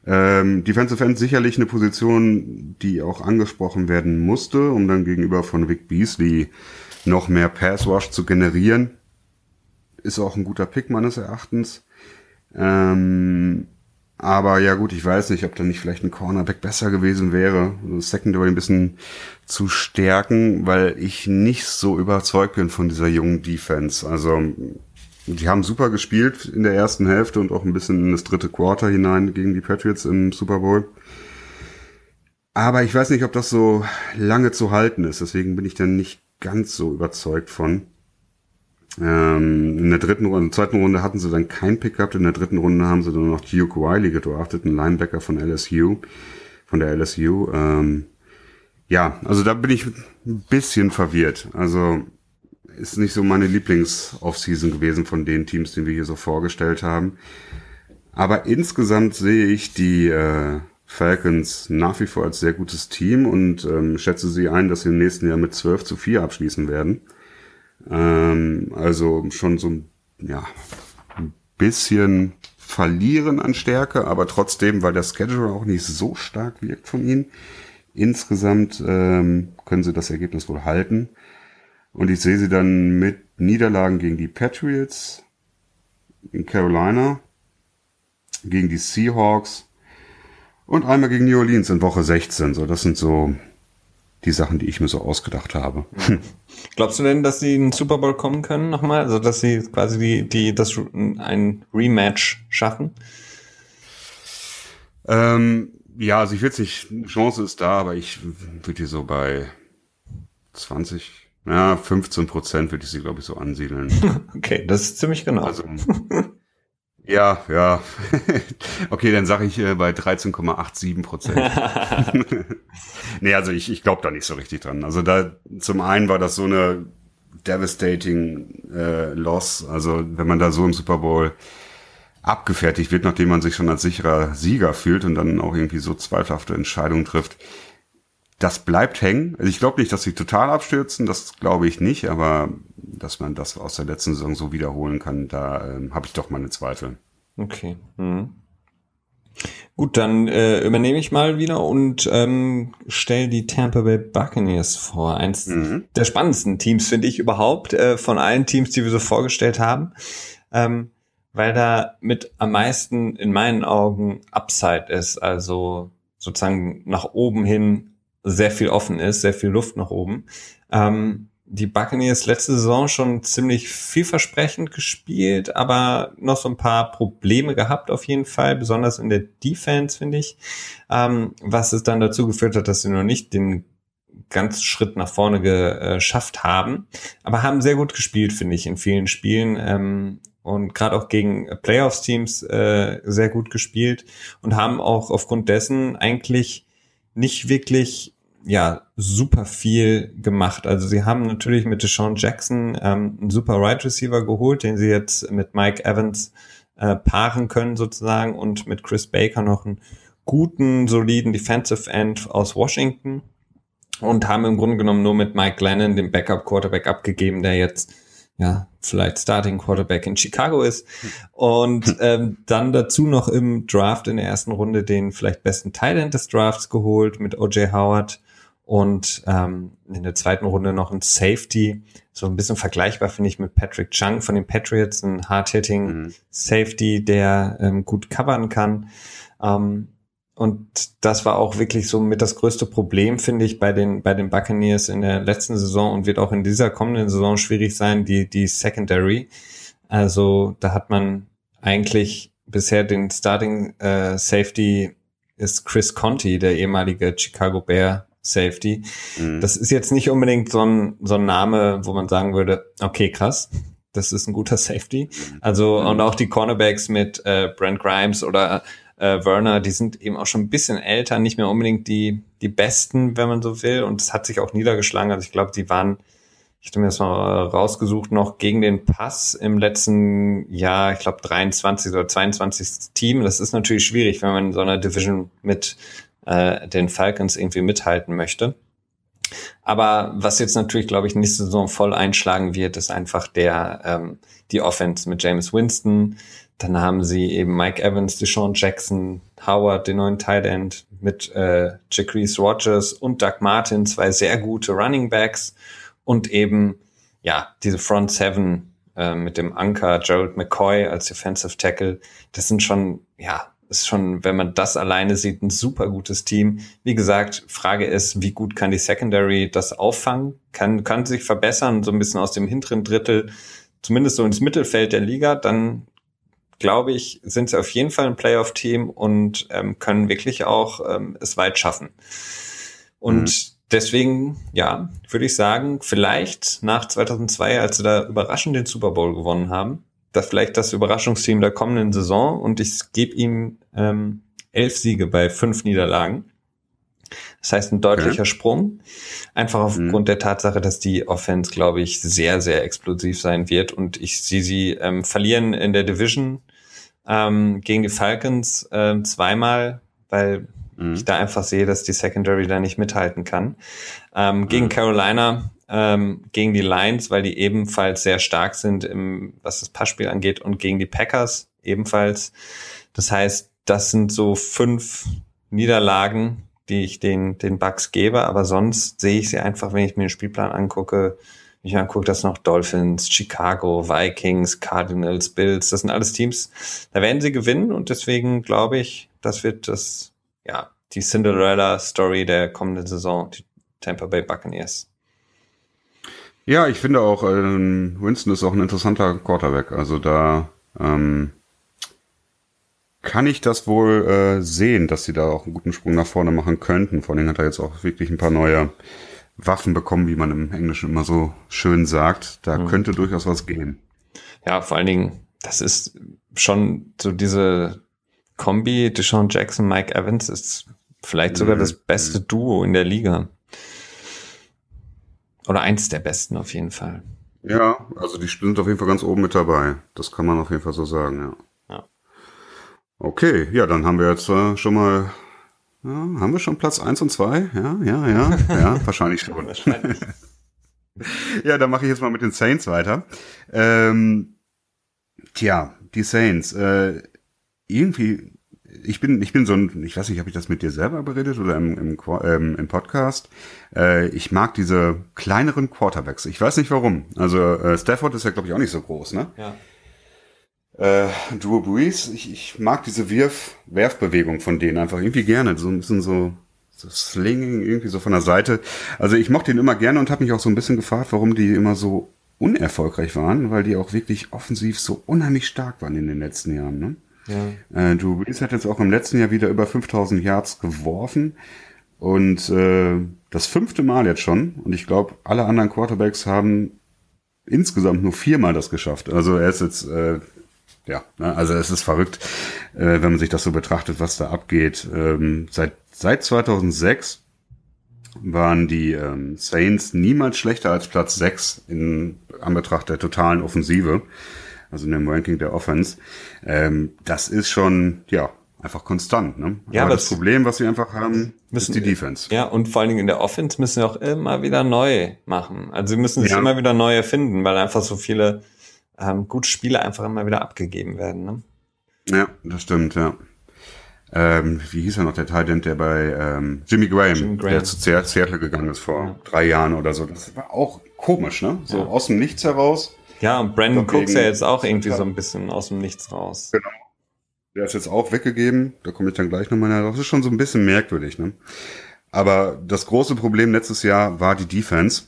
Ähm, Defensive End sicherlich eine Position, die auch angesprochen werden musste, um dann gegenüber von Vic Beasley noch mehr Passwash zu generieren. Ist auch ein guter Pick meines Erachtens. Ähm, aber ja gut, ich weiß nicht, ob da nicht vielleicht ein Cornerback besser gewesen wäre, das Secondary ein bisschen zu stärken, weil ich nicht so überzeugt bin von dieser jungen Defense. Also die haben super gespielt in der ersten Hälfte und auch ein bisschen in das dritte Quarter hinein gegen die Patriots im Super Bowl. Aber ich weiß nicht, ob das so lange zu halten ist. Deswegen bin ich dann nicht ganz so überzeugt von. Ähm, in der dritten Runde, in der zweiten Runde hatten sie dann kein Pick gehabt. In der dritten Runde haben sie dann noch Duke Wiley gedraftet, einen Linebacker von LSU, von der LSU. Ähm, ja, also da bin ich ein bisschen verwirrt. Also ist nicht so meine Lieblings-Offseason gewesen von den Teams, die wir hier so vorgestellt haben. Aber insgesamt sehe ich die äh, Falcons nach wie vor als sehr gutes Team und ähm, schätze sie ein, dass sie im nächsten Jahr mit 12 zu 4 abschließen werden. Ähm, also schon so ja, ein bisschen verlieren an Stärke, aber trotzdem, weil der Schedule auch nicht so stark wirkt von ihnen. Insgesamt ähm, können sie das Ergebnis wohl halten. Und ich sehe sie dann mit Niederlagen gegen die Patriots in Carolina, gegen die Seahawks und einmal gegen New Orleans in Woche 16. So, das sind so die Sachen, die ich mir so ausgedacht habe. Glaubst du denn, dass sie in den Super Bowl kommen können nochmal? Also, dass sie quasi die, die, das, ein Rematch schaffen? Ähm, ja, also ich würde nicht, Chance ist da, aber ich würde die so bei 20, ja, 15 Prozent würde ich sie, glaube ich, so ansiedeln. Okay, das ist ziemlich genau. Also, ja, ja. okay, dann sage ich äh, bei 13,87 Prozent. nee, also ich, ich glaube da nicht so richtig dran. Also da zum einen war das so eine devastating äh, Loss. Also wenn man da so im Super Bowl abgefertigt wird, nachdem man sich schon als sicherer Sieger fühlt und dann auch irgendwie so zweifelhafte Entscheidungen trifft, das bleibt hängen. Also ich glaube nicht, dass sie total abstürzen, das glaube ich nicht, aber dass man das aus der letzten Saison so wiederholen kann, da ähm, habe ich doch meine Zweifel. Okay. Mhm. Gut, dann äh, übernehme ich mal wieder und ähm, stelle die Tampa Bay Buccaneers vor. Eins mhm. der spannendsten Teams, finde ich überhaupt, äh, von allen Teams, die wir so vorgestellt haben. Ähm, weil da mit am meisten in meinen Augen Upside ist, also sozusagen nach oben hin sehr viel offen ist, sehr viel Luft nach oben. Ähm, die Buccaneers letzte Saison schon ziemlich vielversprechend gespielt, aber noch so ein paar Probleme gehabt auf jeden Fall, besonders in der Defense, finde ich, ähm, was es dann dazu geführt hat, dass sie noch nicht den ganz Schritt nach vorne geschafft haben, aber haben sehr gut gespielt, finde ich, in vielen Spielen ähm, und gerade auch gegen Playoffs-Teams äh, sehr gut gespielt und haben auch aufgrund dessen eigentlich nicht wirklich ja super viel gemacht. Also sie haben natürlich mit Deshaun Jackson ähm, einen super Right Receiver geholt, den sie jetzt mit Mike Evans äh, paaren können sozusagen und mit Chris Baker noch einen guten, soliden Defensive End aus Washington und haben im Grunde genommen nur mit Mike Glennon den Backup Quarterback abgegeben, der jetzt ja, vielleicht Starting Quarterback in Chicago ist. Und ähm, dann dazu noch im Draft in der ersten Runde den vielleicht besten Teil des Drafts geholt mit OJ Howard und ähm, in der zweiten Runde noch ein Safety, so ein bisschen vergleichbar finde ich mit Patrick Chung von den Patriots, ein Hard-Hitting mhm. Safety, der ähm, gut covern kann. Ähm, und das war auch wirklich so mit das größte Problem, finde ich, bei den, bei den Buccaneers in der letzten Saison und wird auch in dieser kommenden Saison schwierig sein, die, die Secondary. Also da hat man eigentlich bisher den Starting äh, Safety ist Chris Conti, der ehemalige Chicago Bear Safety. Mhm. Das ist jetzt nicht unbedingt so ein, so ein Name, wo man sagen würde, okay, krass, das ist ein guter Safety. Also mhm. und auch die Cornerbacks mit äh, Brent Grimes oder äh, Werner, die sind eben auch schon ein bisschen älter, nicht mehr unbedingt die, die besten, wenn man so will. Und es hat sich auch niedergeschlagen. Also ich glaube, die waren, ich habe mir das mal rausgesucht, noch gegen den Pass im letzten Jahr, ich glaube 23 oder 22 Team. Das ist natürlich schwierig, wenn man in so einer Division mit äh, den Falcons irgendwie mithalten möchte. Aber was jetzt natürlich, glaube ich, nächste Saison voll einschlagen wird, ist einfach der ähm, die Offense mit James Winston. Dann haben sie eben Mike Evans, Deshaun Jackson, Howard, den neuen Tight End mit äh, Jacquees Rogers und Doug Martin, zwei sehr gute Running Backs und eben ja diese Front Seven äh, mit dem Anker Gerald McCoy als Defensive Tackle. Das sind schon ja ist schon, wenn man das alleine sieht, ein super gutes Team. Wie gesagt, Frage ist, wie gut kann die Secondary das auffangen? Kann, kann sich verbessern, so ein bisschen aus dem hinteren Drittel, zumindest so ins Mittelfeld der Liga, dann glaube ich, sind sie auf jeden Fall ein Playoff-Team und ähm, können wirklich auch ähm, es weit schaffen. Und mhm. deswegen, ja, würde ich sagen, vielleicht nach 2002, als sie da überraschend den Super Bowl gewonnen haben, das vielleicht das Überraschungsteam der kommenden Saison und ich gebe ihm ähm, elf Siege bei fünf Niederlagen. Das heißt ein deutlicher okay. Sprung. Einfach aufgrund mhm. der Tatsache, dass die Offense, glaube ich, sehr, sehr explosiv sein wird und ich sehe sie ähm, verlieren in der Division ähm, gegen die Falcons äh, zweimal, weil mhm. ich da einfach sehe, dass die Secondary da nicht mithalten kann. Ähm, gegen mhm. Carolina ähm, gegen die Lions, weil die ebenfalls sehr stark sind, im, was das Passspiel angeht, und gegen die Packers ebenfalls. Das heißt, das sind so fünf Niederlagen, die ich den, den Bucks gebe, aber sonst sehe ich sie einfach, wenn ich mir den Spielplan angucke, ich angucke, das noch Dolphins, Chicago, Vikings, Cardinals, Bills, das sind alles Teams, da werden sie gewinnen und deswegen glaube ich, das wird das, ja, die Cinderella-Story der kommenden Saison, die Tampa Bay Buccaneers. Ja, ich finde auch, ähm, Winston ist auch ein interessanter Quarterback. Also da ähm, kann ich das wohl äh, sehen, dass sie da auch einen guten Sprung nach vorne machen könnten. Vor allem hat er jetzt auch wirklich ein paar neue Waffen bekommen, wie man im Englischen immer so schön sagt. Da mhm. könnte durchaus was gehen. Ja, vor allen Dingen, das ist schon so diese Kombi Deshaun Jackson, Mike Evans ist vielleicht sogar mhm. das beste Duo in der Liga. Oder eins der besten auf jeden Fall. Ja, also die sind auf jeden Fall ganz oben mit dabei. Das kann man auf jeden Fall so sagen, ja. ja. Okay, ja, dann haben wir jetzt äh, schon mal, ja, haben wir schon Platz eins und zwei? Ja, ja, ja, ja, wahrscheinlich schon. wahrscheinlich. ja, dann mache ich jetzt mal mit den Saints weiter. Ähm, tja, die Saints, äh, irgendwie ich bin, ich bin so ein, ich weiß nicht, habe ich das mit dir selber beredet oder im, im, ähm, im Podcast? Äh, ich mag diese kleineren Quarterbacks. Ich weiß nicht warum. Also äh, Stafford ist ja, glaube ich, auch nicht so groß, ne? Ja. Äh, Drew Brees, ich, ich mag diese Wirf, Werfbewegung von denen einfach irgendwie gerne. So ein bisschen so, so Slinging irgendwie so von der Seite. Also ich mochte ihn immer gerne und habe mich auch so ein bisschen gefragt, warum die immer so unerfolgreich waren, weil die auch wirklich offensiv so unheimlich stark waren in den letzten Jahren, ne? Ja. Äh, Drew Brees hat jetzt auch im letzten Jahr wieder über 5000 Yards geworfen. Und äh, das fünfte Mal jetzt schon. Und ich glaube, alle anderen Quarterbacks haben insgesamt nur viermal das geschafft. Also er ist jetzt, äh, ja, ne, also es ist verrückt, äh, wenn man sich das so betrachtet, was da abgeht. Ähm, seit, seit 2006 waren die ähm, Saints niemals schlechter als Platz 6 in Anbetracht der totalen Offensive also in dem Ranking der Offense. Ähm, das ist schon, ja, einfach konstant. Ne? Ja, aber das Problem, was sie einfach haben, müssen, ist die Defense. Ja, und vor allen Dingen in der Offense müssen sie auch immer wieder neu machen. Also sie müssen sich ja. immer wieder neu erfinden, weil einfach so viele ähm, gute Spiele einfach immer wieder abgegeben werden. Ne? Ja, das stimmt, ja. Ähm, wie hieß er noch, der Titan, der bei ähm, Jimmy, Graham, Jimmy Graham, der zu Seattle gegangen ist vor ja. drei Jahren oder so. Das war auch komisch, ne? So ja. aus dem Nichts heraus ja, und Brandon Cooks ja jetzt auch irgendwie so ein bisschen aus dem Nichts raus. Genau. Der ist jetzt auch weggegeben. Da komme ich dann gleich nochmal nach. Das ist schon so ein bisschen merkwürdig, ne? Aber das große Problem letztes Jahr war die Defense.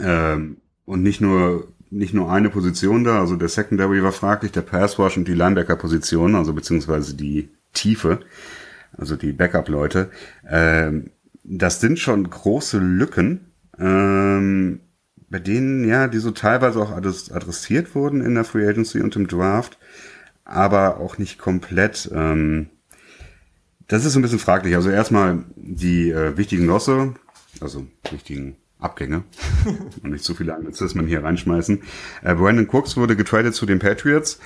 Ähm, und nicht nur nicht nur eine Position da, also der Secondary war fraglich, der Pass Rush und die Linebacker-Position, also beziehungsweise die Tiefe, also die Backup-Leute. Ähm, das sind schon große Lücken, ähm, bei denen, ja, die so teilweise auch adressiert wurden in der Free Agency und im Draft, aber auch nicht komplett. Ähm, das ist ein bisschen fraglich. Also erstmal die äh, wichtigen Losse, also wichtigen Abgänge und nicht zu viele Anglizismen hier reinschmeißen. Äh, Brandon Cooks wurde getradet zu den Patriots.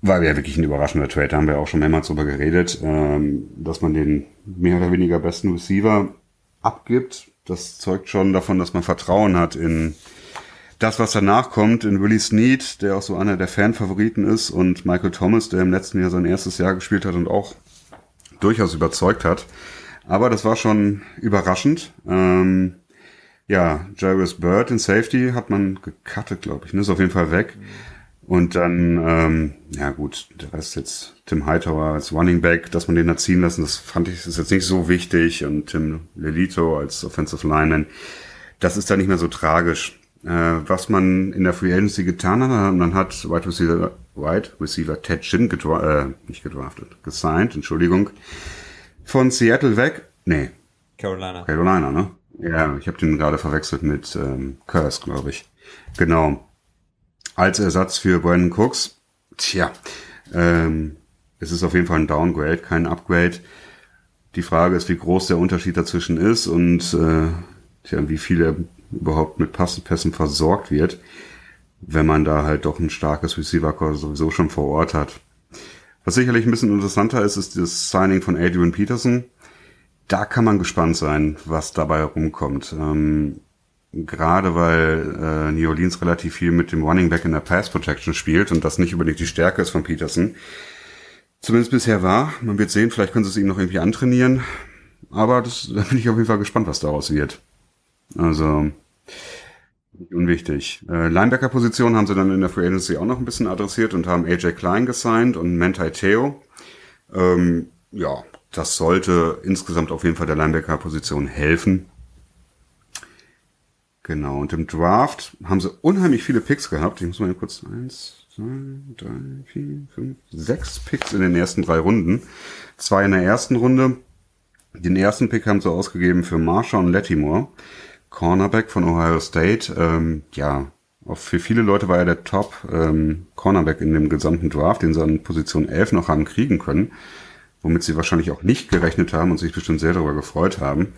War ja wirklich ein überraschender Trade, da haben wir auch schon mehrmals drüber geredet, ähm, dass man den mehr oder weniger besten Receiver abgibt. Das zeugt schon davon, dass man Vertrauen hat in das, was danach kommt, in Willie Snead, der auch so einer der Fanfavoriten ist, und Michael Thomas, der im letzten Jahr sein erstes Jahr gespielt hat und auch durchaus überzeugt hat. Aber das war schon überraschend. Ähm, ja, Jairus Bird in Safety hat man gecuttet, glaube ich. Ne? Ist auf jeden Fall weg. Und dann, ähm, ja gut, der Rest jetzt Tim Hightower als Running Back, dass man den da ziehen lassen, das fand ich ist jetzt nicht so wichtig. Und Tim Lelito als Offensive Lineman, das ist da nicht mehr so tragisch. Äh, was man in der Free Agency getan hat, man hat Wide Receiver, Wide Receiver Ted Chin gedra äh, nicht gedraftet, gesigned, Entschuldigung, von Seattle weg. Nee. Carolina. Carolina, ne? Ja, ich habe den gerade verwechselt mit ähm, Curse, glaube ich. Genau. Als Ersatz für Brandon Cooks. Tja, ähm, es ist auf jeden Fall ein Downgrade, kein Upgrade. Die Frage ist, wie groß der Unterschied dazwischen ist und äh, tja, wie viel er überhaupt mit Pässen versorgt wird, wenn man da halt doch ein starkes Receiver-Core sowieso schon vor Ort hat. Was sicherlich ein bisschen interessanter ist, ist das Signing von Adrian Peterson da kann man gespannt sein, was dabei rumkommt. Ähm, gerade weil äh, New Orleans relativ viel mit dem Running Back in der Pass Protection spielt und das nicht unbedingt die Stärke ist von Peterson. Zumindest bisher war. Man wird sehen, vielleicht können sie es ihm noch irgendwie antrainieren. Aber das, da bin ich auf jeden Fall gespannt, was daraus wird. Also, unwichtig. Äh, Linebacker-Position haben sie dann in der Free Agency auch noch ein bisschen adressiert und haben AJ Klein gesigned und Mentai Theo. Ähm, ja, das sollte insgesamt auf jeden Fall der Linebacker-Position helfen. Genau, und im Draft haben sie unheimlich viele Picks gehabt. Ich muss mal kurz eins, zwei, drei, vier, fünf, sechs Picks in den ersten drei Runden. Zwei in der ersten Runde. Den ersten Pick haben sie ausgegeben für Marshawn Lattimore, Cornerback von Ohio State. Ähm, ja, auch für viele Leute war er der Top ähm, in dem gesamten Draft, den sie an Position 11 noch haben kriegen können womit sie wahrscheinlich auch nicht gerechnet haben und sich bestimmt sehr darüber gefreut haben.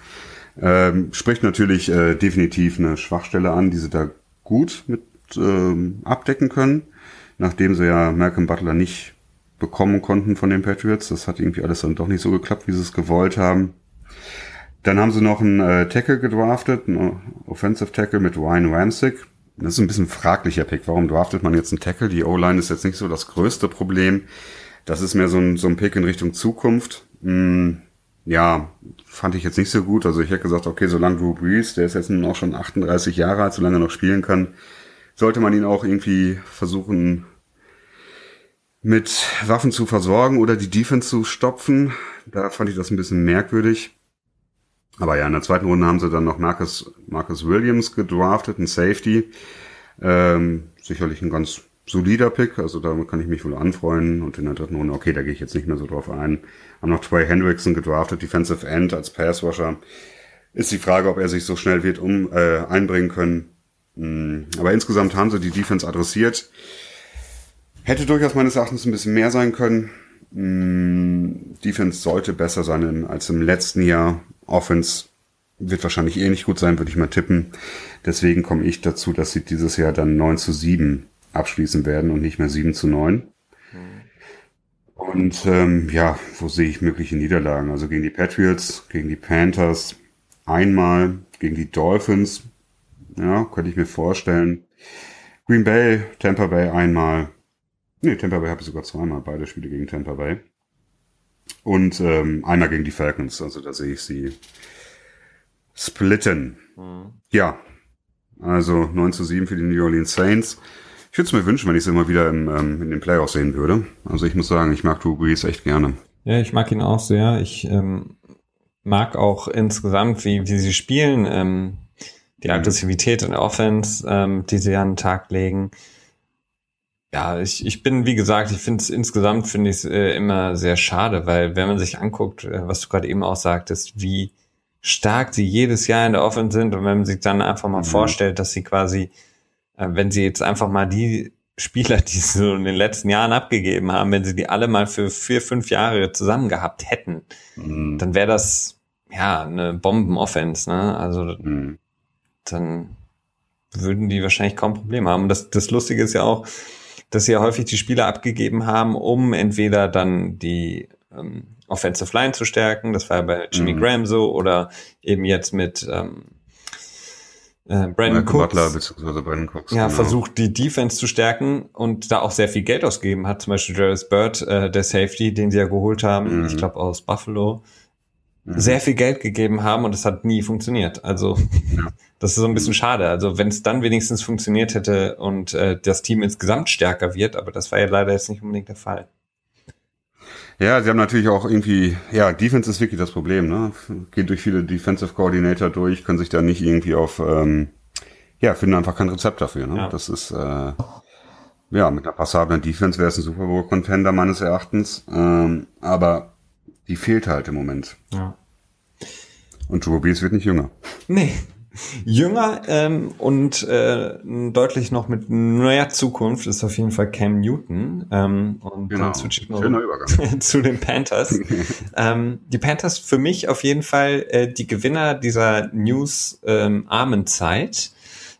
Ähm, spricht natürlich äh, definitiv eine Schwachstelle an, die sie da gut mit ähm, abdecken können, nachdem sie ja Malcolm Butler nicht bekommen konnten von den Patriots. Das hat irgendwie alles dann doch nicht so geklappt, wie sie es gewollt haben. Dann haben sie noch einen äh, Tackle gedraftet, einen Offensive Tackle mit Ryan Ramsick. Das ist ein bisschen fraglicher Pick. Warum draftet man jetzt einen Tackle? Die O-Line ist jetzt nicht so das größte Problem. Das ist mehr so ein, so ein Pick in Richtung Zukunft. Hm, ja, fand ich jetzt nicht so gut. Also ich hätte gesagt, okay, solange Drew Brees, der ist jetzt nun auch schon 38 Jahre alt, solange er noch spielen kann, sollte man ihn auch irgendwie versuchen, mit Waffen zu versorgen oder die Defense zu stopfen. Da fand ich das ein bisschen merkwürdig. Aber ja, in der zweiten Runde haben sie dann noch Marcus, Marcus Williams gedraftet, ein Safety. Ähm, sicherlich ein ganz solider Pick, also da kann ich mich wohl anfreuen. Und in der dritten Runde, okay, da gehe ich jetzt nicht mehr so drauf ein. Haben noch Trey Hendrickson gedraftet, Defensive End als Passwasher. Ist die Frage, ob er sich so schnell wird um äh, einbringen können. Hm, aber insgesamt haben sie die Defense adressiert. Hätte durchaus meines Erachtens ein bisschen mehr sein können. Hm, Defense sollte besser sein als im letzten Jahr. Offense wird wahrscheinlich eh nicht gut sein, würde ich mal tippen. Deswegen komme ich dazu, dass sie dieses Jahr dann 9 zu 7 abschließen werden und nicht mehr 7 zu 9. Und ähm, ja, wo sehe ich mögliche Niederlagen? Also gegen die Patriots, gegen die Panthers, einmal gegen die Dolphins, ja, könnte ich mir vorstellen. Green Bay, Tampa Bay einmal. Nee, Tampa Bay habe ich sogar zweimal, beide Spiele gegen Tampa Bay. Und ähm, einmal gegen die Falcons, also da sehe ich sie splitten. Mhm. Ja, also 9 zu 7 für die New Orleans Saints. Ich würde es mir wünschen, wenn ich es immer wieder im, ähm, in den Playoffs sehen würde. Also ich muss sagen, ich mag Drew Brees echt gerne. Ja, ich mag ihn auch sehr. Ich ähm, mag auch insgesamt, wie, wie sie spielen. Ähm, die. Aggressivität in der Offense, ähm, die sie an den Tag legen. Ja, ich, ich bin, wie gesagt, ich finde es insgesamt finde ich es äh, immer sehr schade, weil wenn man sich anguckt, äh, was du gerade eben auch sagtest, wie stark sie jedes Jahr in der Offense sind und wenn man sich dann einfach mal mhm. vorstellt, dass sie quasi, wenn sie jetzt einfach mal die Spieler, die sie so in den letzten Jahren abgegeben haben, wenn sie die alle mal für vier, fünf Jahre zusammen gehabt hätten, mhm. dann wäre das ja eine Bomben-Offense, ne? Also mhm. dann würden die wahrscheinlich kaum Probleme haben. Das, das Lustige ist ja auch, dass sie ja häufig die Spieler abgegeben haben, um entweder dann die ähm, Offensive Line zu stärken, das war ja bei Jimmy mhm. Graham so, oder eben jetzt mit ähm, äh, Brandon Cooks, Butler, beziehungsweise Brandon Cooks, ja, genau. versucht die Defense zu stärken und da auch sehr viel Geld ausgegeben hat, zum Beispiel Jarvis Bird, äh, der Safety, den sie ja geholt haben, mhm. ich glaube aus Buffalo, mhm. sehr viel Geld gegeben haben und es hat nie funktioniert. Also ja. das ist so ein bisschen schade. Also wenn es dann wenigstens funktioniert hätte und äh, das Team insgesamt stärker wird, aber das war ja leider jetzt nicht unbedingt der Fall. Ja, sie haben natürlich auch irgendwie, ja, Defense ist wirklich das Problem, ne? Geht durch viele Defensive Coordinator durch, können sich da nicht irgendwie auf, ähm, ja, finden einfach kein Rezept dafür, ne? Ja. Das ist, äh, ja, mit einer passablen Defense wäre es ein Super Bowl Contender meines Erachtens, ähm, aber die fehlt halt im Moment. Ja. Und Drew Brees wird nicht jünger. Nee, Jünger ähm, und äh, deutlich noch mit neuer Zukunft ist auf jeden Fall Cam Newton. Ähm, und genau. dann switche ich noch zu den Panthers. ähm, die Panthers für mich auf jeden Fall äh, die Gewinner dieser News-armen ähm, Zeit.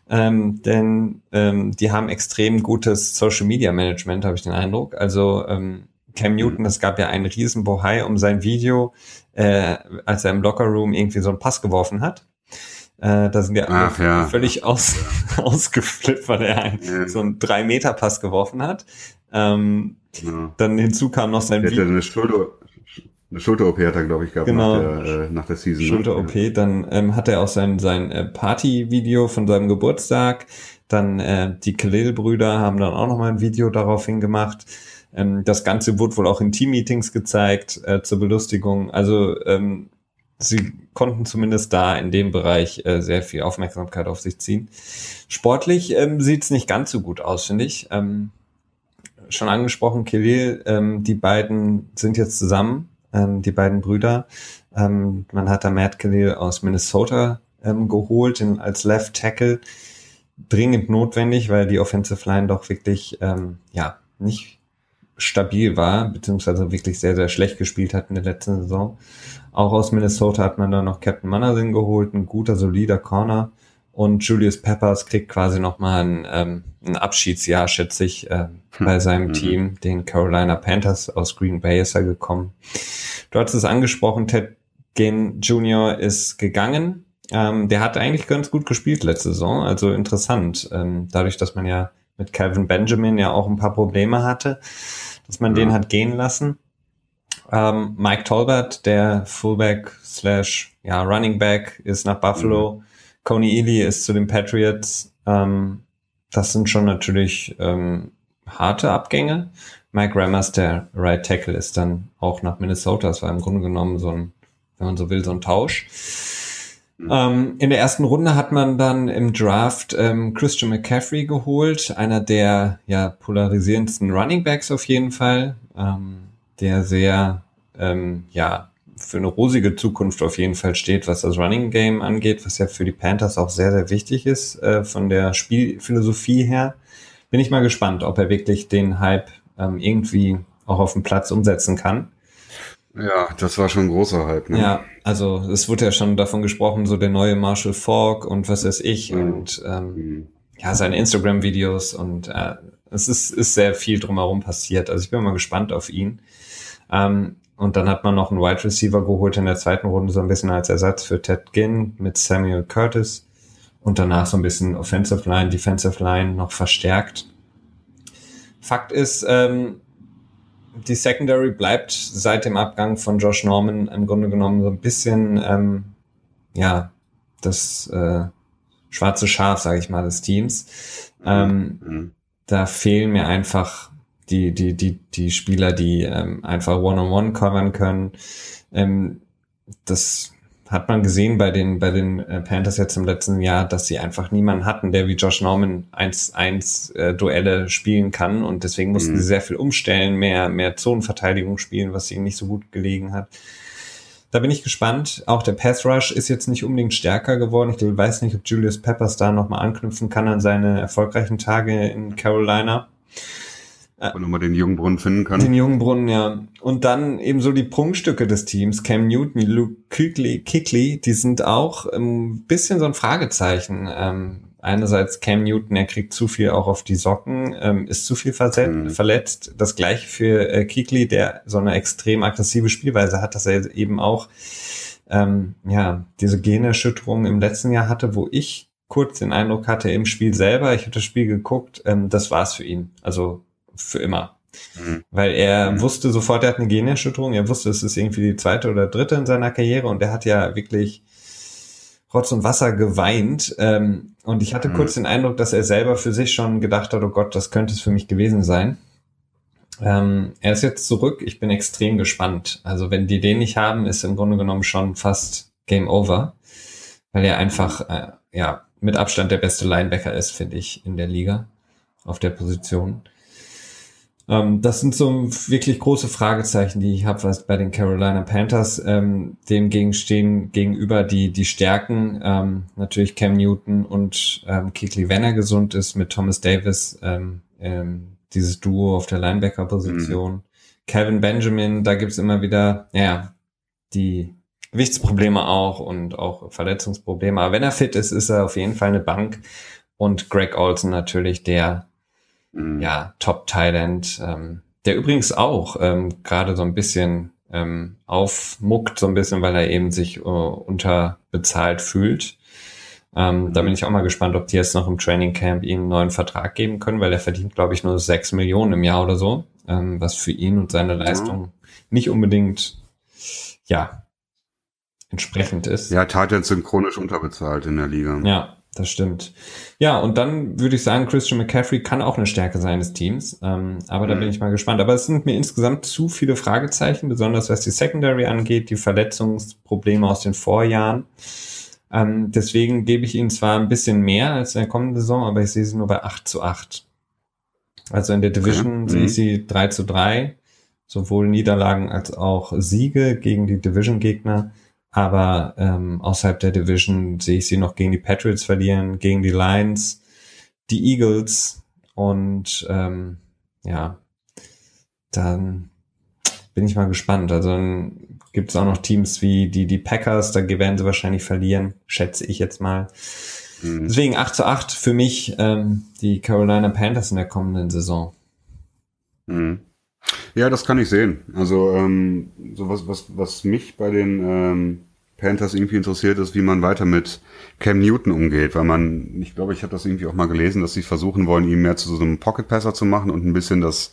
Ähm, denn ähm, die haben extrem gutes Social Media Management, habe ich den Eindruck. Also ähm, Cam Newton, es gab ja einen riesen Bohai um sein Video, äh, als er im Locker Room irgendwie so einen Pass geworfen hat. Äh, da sind wir Ach, ja. völlig aus, ausgeflippt, weil er einen, ja. so einen drei Meter Pass geworfen hat. Ähm, ja. Dann hinzu kam noch sein Video. Eine Schulter, eine Schulter-OP hat er, glaube ich, gehabt genau. nach, der, äh, nach der Season. Ne? Schulter-OP, dann ähm, hat er auch sein, sein äh, Party-Video von seinem Geburtstag. Dann äh, die Khalil-Brüder haben dann auch noch mal ein Video daraufhin gemacht. Ähm, das Ganze wurde wohl auch in Team-Meetings gezeigt äh, zur Belustigung. Also ähm, sie konnten zumindest da in dem Bereich äh, sehr viel Aufmerksamkeit auf sich ziehen. Sportlich ähm, sieht nicht ganz so gut aus, finde ich. Ähm, schon angesprochen, Kirill, ähm, die beiden sind jetzt zusammen, ähm, die beiden Brüder. Ähm, man hat da Matt Kirill aus Minnesota ähm, geholt in, als Left Tackle. Dringend notwendig, weil die Offensive Line doch wirklich ähm, ja nicht stabil war, beziehungsweise wirklich sehr, sehr schlecht gespielt hat in der letzten Saison. Auch aus Minnesota hat man dann noch Captain Mannersin geholt, ein guter, solider Corner. Und Julius Peppers kriegt quasi nochmal ein, ähm, ein Abschiedsjahr, schätze ich, äh, bei seinem mhm. Team, den Carolina Panthers aus Green Bay ist er gekommen. Du hast es angesprochen, Ted Ginn Jr. ist gegangen. Ähm, der hat eigentlich ganz gut gespielt letzte Saison, also interessant. Ähm, dadurch, dass man ja mit Calvin Benjamin ja auch ein paar Probleme hatte, dass man ja. den hat gehen lassen. Ähm, Mike Tolbert, der Fullback slash ja, Running Back, ist nach Buffalo. Mhm. Coney Ely ist zu den Patriots. Ähm, das sind schon natürlich ähm, harte Abgänge. Mike Rammers, der Right Tackle, ist dann auch nach Minnesota. Das war im Grunde genommen so ein, wenn man so will, so ein Tausch. Mhm. Ähm, in der ersten Runde hat man dann im Draft ähm, Christian McCaffrey geholt, einer der ja polarisierendsten Running Backs auf jeden Fall. Ähm, der sehr, ähm, ja, für eine rosige Zukunft auf jeden Fall steht, was das Running Game angeht, was ja für die Panthers auch sehr, sehr wichtig ist, äh, von der Spielphilosophie her. Bin ich mal gespannt, ob er wirklich den Hype ähm, irgendwie auch auf dem Platz umsetzen kann. Ja, das war schon ein großer Hype. Ne? Ja, also es wurde ja schon davon gesprochen, so der neue Marshall Falk und was weiß ich mhm. und ähm, mhm. ja, seine Instagram-Videos und äh, es ist, ist sehr viel drumherum passiert. Also ich bin mal gespannt auf ihn. Ähm, und dann hat man noch einen Wide Receiver geholt in der zweiten Runde, so ein bisschen als Ersatz für Ted Ginn mit Samuel Curtis. Und danach so ein bisschen Offensive Line, Defensive Line noch verstärkt. Fakt ist, ähm, die Secondary bleibt seit dem Abgang von Josh Norman im Grunde genommen so ein bisschen, ähm, ja, das äh, schwarze Schaf, sage ich mal, des Teams. Ähm, mhm. Da fehlen mir einfach die, die, die, die Spieler, die ähm, einfach One-on-One -on -one covern können. Ähm, das hat man gesehen bei den, bei den äh, Panthers jetzt im letzten Jahr, dass sie einfach niemanden hatten, der wie Josh Norman 1-1 äh, Duelle spielen kann und deswegen mussten mhm. sie sehr viel umstellen, mehr, mehr Zonenverteidigung spielen, was ihnen nicht so gut gelegen hat. Da bin ich gespannt. Auch der Pass Rush ist jetzt nicht unbedingt stärker geworden. Ich weiß nicht, ob Julius Peppers da nochmal anknüpfen kann an seine erfolgreichen Tage in Carolina. Wenn man den Jungbrunnen finden kann. Den Jungbrunnen, ja. Und dann eben so die Prunkstücke des Teams, Cam Newton, Luke Kuechly, Kickley, die sind auch ein bisschen so ein Fragezeichen. Ähm, einerseits Cam Newton, er kriegt zu viel auch auf die Socken, ähm, ist zu viel verletzt. Mhm. verletzt. Das gleiche für äh, Kikli, der so eine extrem aggressive Spielweise hat, dass er eben auch ähm, ja diese Generschütterung im letzten Jahr hatte, wo ich kurz den Eindruck hatte im Spiel selber, ich habe das Spiel geguckt, ähm, das war's für ihn. Also für immer. Mhm. Weil er mhm. wusste sofort, er hat eine Generschütterung, er wusste, es ist irgendwie die zweite oder dritte in seiner Karriere und er hat ja wirklich Rotz und Wasser geweint. Ähm, und ich hatte mhm. kurz den Eindruck, dass er selber für sich schon gedacht hat, oh Gott, das könnte es für mich gewesen sein. Ähm, er ist jetzt zurück, ich bin extrem gespannt. Also wenn die den nicht haben, ist im Grunde genommen schon fast Game Over, weil er einfach äh, ja mit Abstand der beste Linebacker ist, finde ich, in der Liga auf der Position. Ähm, das sind so wirklich große Fragezeichen, die ich habe, was bei den Carolina Panthers ähm, dem gegenstehen gegenüber die die Stärken ähm, natürlich Cam Newton und ähm, Kikli, wenn er gesund ist, mit Thomas Davis ähm, ähm, dieses Duo auf der Linebacker-Position. Mhm. Calvin Benjamin, da gibt's immer wieder, ja, die Gewichtsprobleme auch und auch Verletzungsprobleme. Aber wenn er fit ist, ist er auf jeden Fall eine Bank. Und Greg Olson natürlich, der mhm. ja, Top-Talent, ähm, der übrigens auch ähm, gerade so ein bisschen ähm, aufmuckt, so ein bisschen, weil er eben sich äh, unterbezahlt fühlt. Ähm, mhm. Da bin ich auch mal gespannt, ob die jetzt noch im Training Camp ihm einen neuen Vertrag geben können, weil er verdient, glaube ich, nur sechs Millionen im Jahr oder so, ähm, was für ihn und seine Leistung mhm. nicht unbedingt, ja, entsprechend ist. Ja, Titans sind chronisch unterbezahlt in der Liga. Ja, das stimmt. Ja, und dann würde ich sagen, Christian McCaffrey kann auch eine Stärke seines Teams. Ähm, aber mhm. da bin ich mal gespannt. Aber es sind mir insgesamt zu viele Fragezeichen, besonders was die Secondary angeht, die Verletzungsprobleme aus den Vorjahren. Ähm, deswegen gebe ich ihnen zwar ein bisschen mehr als in der kommenden Saison, aber ich sehe sie nur bei 8 zu 8. Also in der Division okay. sehe ich mhm. sie 3 zu 3. Sowohl Niederlagen als auch Siege gegen die Division-Gegner. Aber ähm, außerhalb der Division sehe ich sie noch gegen die Patriots verlieren, gegen die Lions, die Eagles und ähm, ja, dann bin ich mal gespannt. Also dann gibt es auch noch Teams wie die, die Packers, da werden sie wahrscheinlich verlieren, schätze ich jetzt mal. Mhm. Deswegen 8 zu 8 für mich ähm, die Carolina Panthers in der kommenden Saison. Mhm. Ja, das kann ich sehen. Also ähm, so was, was, was mich bei den ähm, Panthers irgendwie interessiert ist, wie man weiter mit Cam Newton umgeht, weil man, ich glaube, ich habe das irgendwie auch mal gelesen, dass sie versuchen wollen, ihn mehr zu so einem Pocket Passer zu machen und ein bisschen das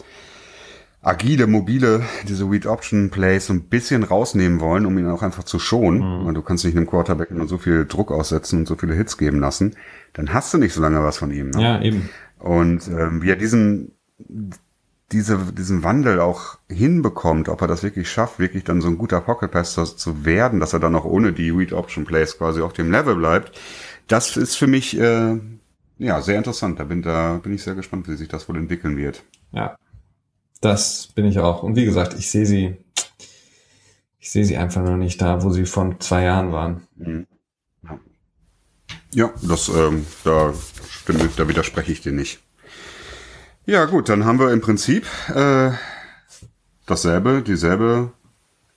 agile, mobile, diese Read Option Plays so ein bisschen rausnehmen wollen, um ihn auch einfach zu schonen. Mhm. Weil du kannst nicht einem Quarterback nur so viel Druck aussetzen und so viele Hits geben lassen. Dann hast du nicht so lange was von ihm. Ne? Ja, eben. Und ähm, wie er diesen diese, diesen Wandel auch hinbekommt, ob er das wirklich schafft, wirklich dann so ein guter Pocket Passer zu werden, dass er dann auch ohne die Read Option Plays quasi auf dem Level bleibt, das ist für mich äh, ja sehr interessant. Da bin da bin ich sehr gespannt, wie sich das wohl entwickeln wird. Ja, das bin ich auch. Und wie gesagt, ich sehe sie, ich sehe sie einfach noch nicht da, wo sie von zwei Jahren waren. Mhm. Ja, das ähm, da stimme, da widerspreche ich dir nicht. Ja, gut, dann haben wir im Prinzip äh, dasselbe, dieselbe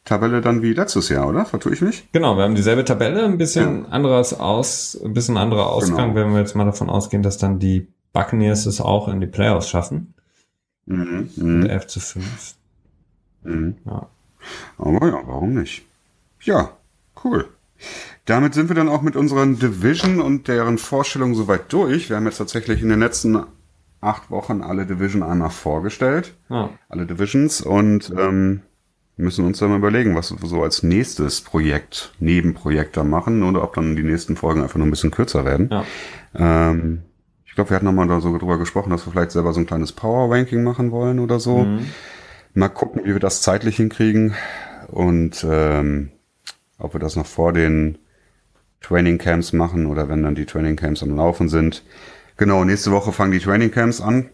Tabelle dann wie letztes Jahr, oder? Vertue ich mich? Genau, wir haben dieselbe Tabelle, ein bisschen ja. anderes aus, ein bisschen anderer Ausgang, genau. wenn wir jetzt mal davon ausgehen, dass dann die Buccaneers es auch in die Playoffs schaffen. Mhm. mhm. Mit 11 zu 5. Mhm. Ja. Aber ja, warum nicht? Ja, cool. Damit sind wir dann auch mit unseren Division und deren Vorstellungen soweit durch. Wir haben jetzt tatsächlich in den letzten acht Wochen alle Division einmal vorgestellt. Ah. Alle Divisions und ähm, müssen uns dann mal überlegen, was wir so als nächstes Projekt, Nebenprojekt da machen oder ob dann die nächsten Folgen einfach nur ein bisschen kürzer werden. Ja. Ähm, ich glaube, wir hatten nochmal da so drüber gesprochen, dass wir vielleicht selber so ein kleines Power-Ranking machen wollen oder so. Mhm. Mal gucken, wie wir das zeitlich hinkriegen. Und ähm, ob wir das noch vor den Training Camps machen oder wenn dann die Training Camps am Laufen sind. Genau, nächste Woche fangen die Training Camps an.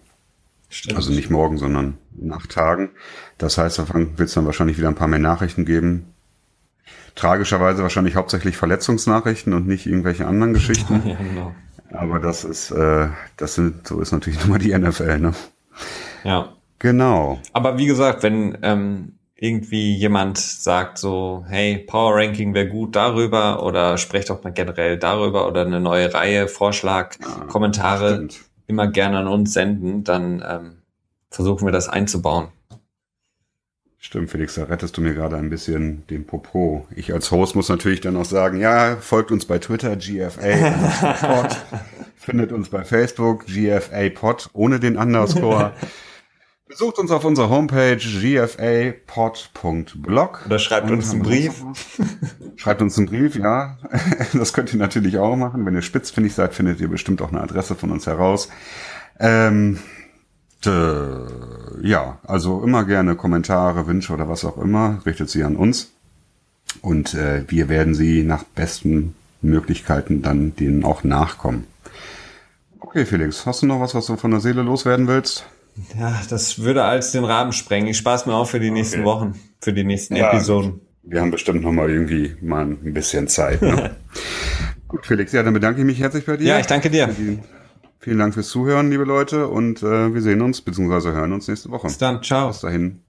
Stimmt. Also nicht morgen, sondern nach Tagen. Das heißt, da wird es dann wahrscheinlich wieder ein paar mehr Nachrichten geben. Tragischerweise wahrscheinlich hauptsächlich Verletzungsnachrichten und nicht irgendwelche anderen Geschichten. ja, genau. Aber das ist, äh, das sind, so ist natürlich nur mal die NFL, ne? Ja. Genau. Aber wie gesagt, wenn ähm, irgendwie jemand sagt so, hey, Power Ranking wäre gut darüber oder sprecht doch mal generell darüber oder eine neue Reihe, Vorschlag, ja, Kommentare stimmt. immer gerne an uns senden, dann ähm, versuchen wir das einzubauen. Stimmt, Felix, da rettest du mir gerade ein bisschen den Popo. Ich als Host muss natürlich dann auch sagen, ja, folgt uns bei Twitter, GFA, findet uns bei Facebook, GFA Pod, ohne den Underscore. Besucht uns auf unserer Homepage gfapod.blog. Oder schreibt uns einen Brief. Schreibt uns einen Brief, ja. Das könnt ihr natürlich auch machen. Wenn ihr spitzfindig seid, findet ihr bestimmt auch eine Adresse von uns heraus. Ähm, ja, also immer gerne Kommentare, Wünsche oder was auch immer, richtet sie an uns. Und äh, wir werden sie nach besten Möglichkeiten dann denen auch nachkommen. Okay, Felix, hast du noch was, was du von der Seele loswerden willst? Ja, das würde als den Rahmen sprengen. Ich spaß mir auch für die nächsten okay. Wochen, für die nächsten ja, Episoden. Wir haben bestimmt noch mal irgendwie mal ein bisschen Zeit. Ne? Gut, Felix, ja, dann bedanke ich mich herzlich bei dir. Ja, ich danke dir. Vielen Dank fürs Zuhören, liebe Leute, und äh, wir sehen uns bzw. hören uns nächste Woche. Bis dann, ciao. Bis dahin.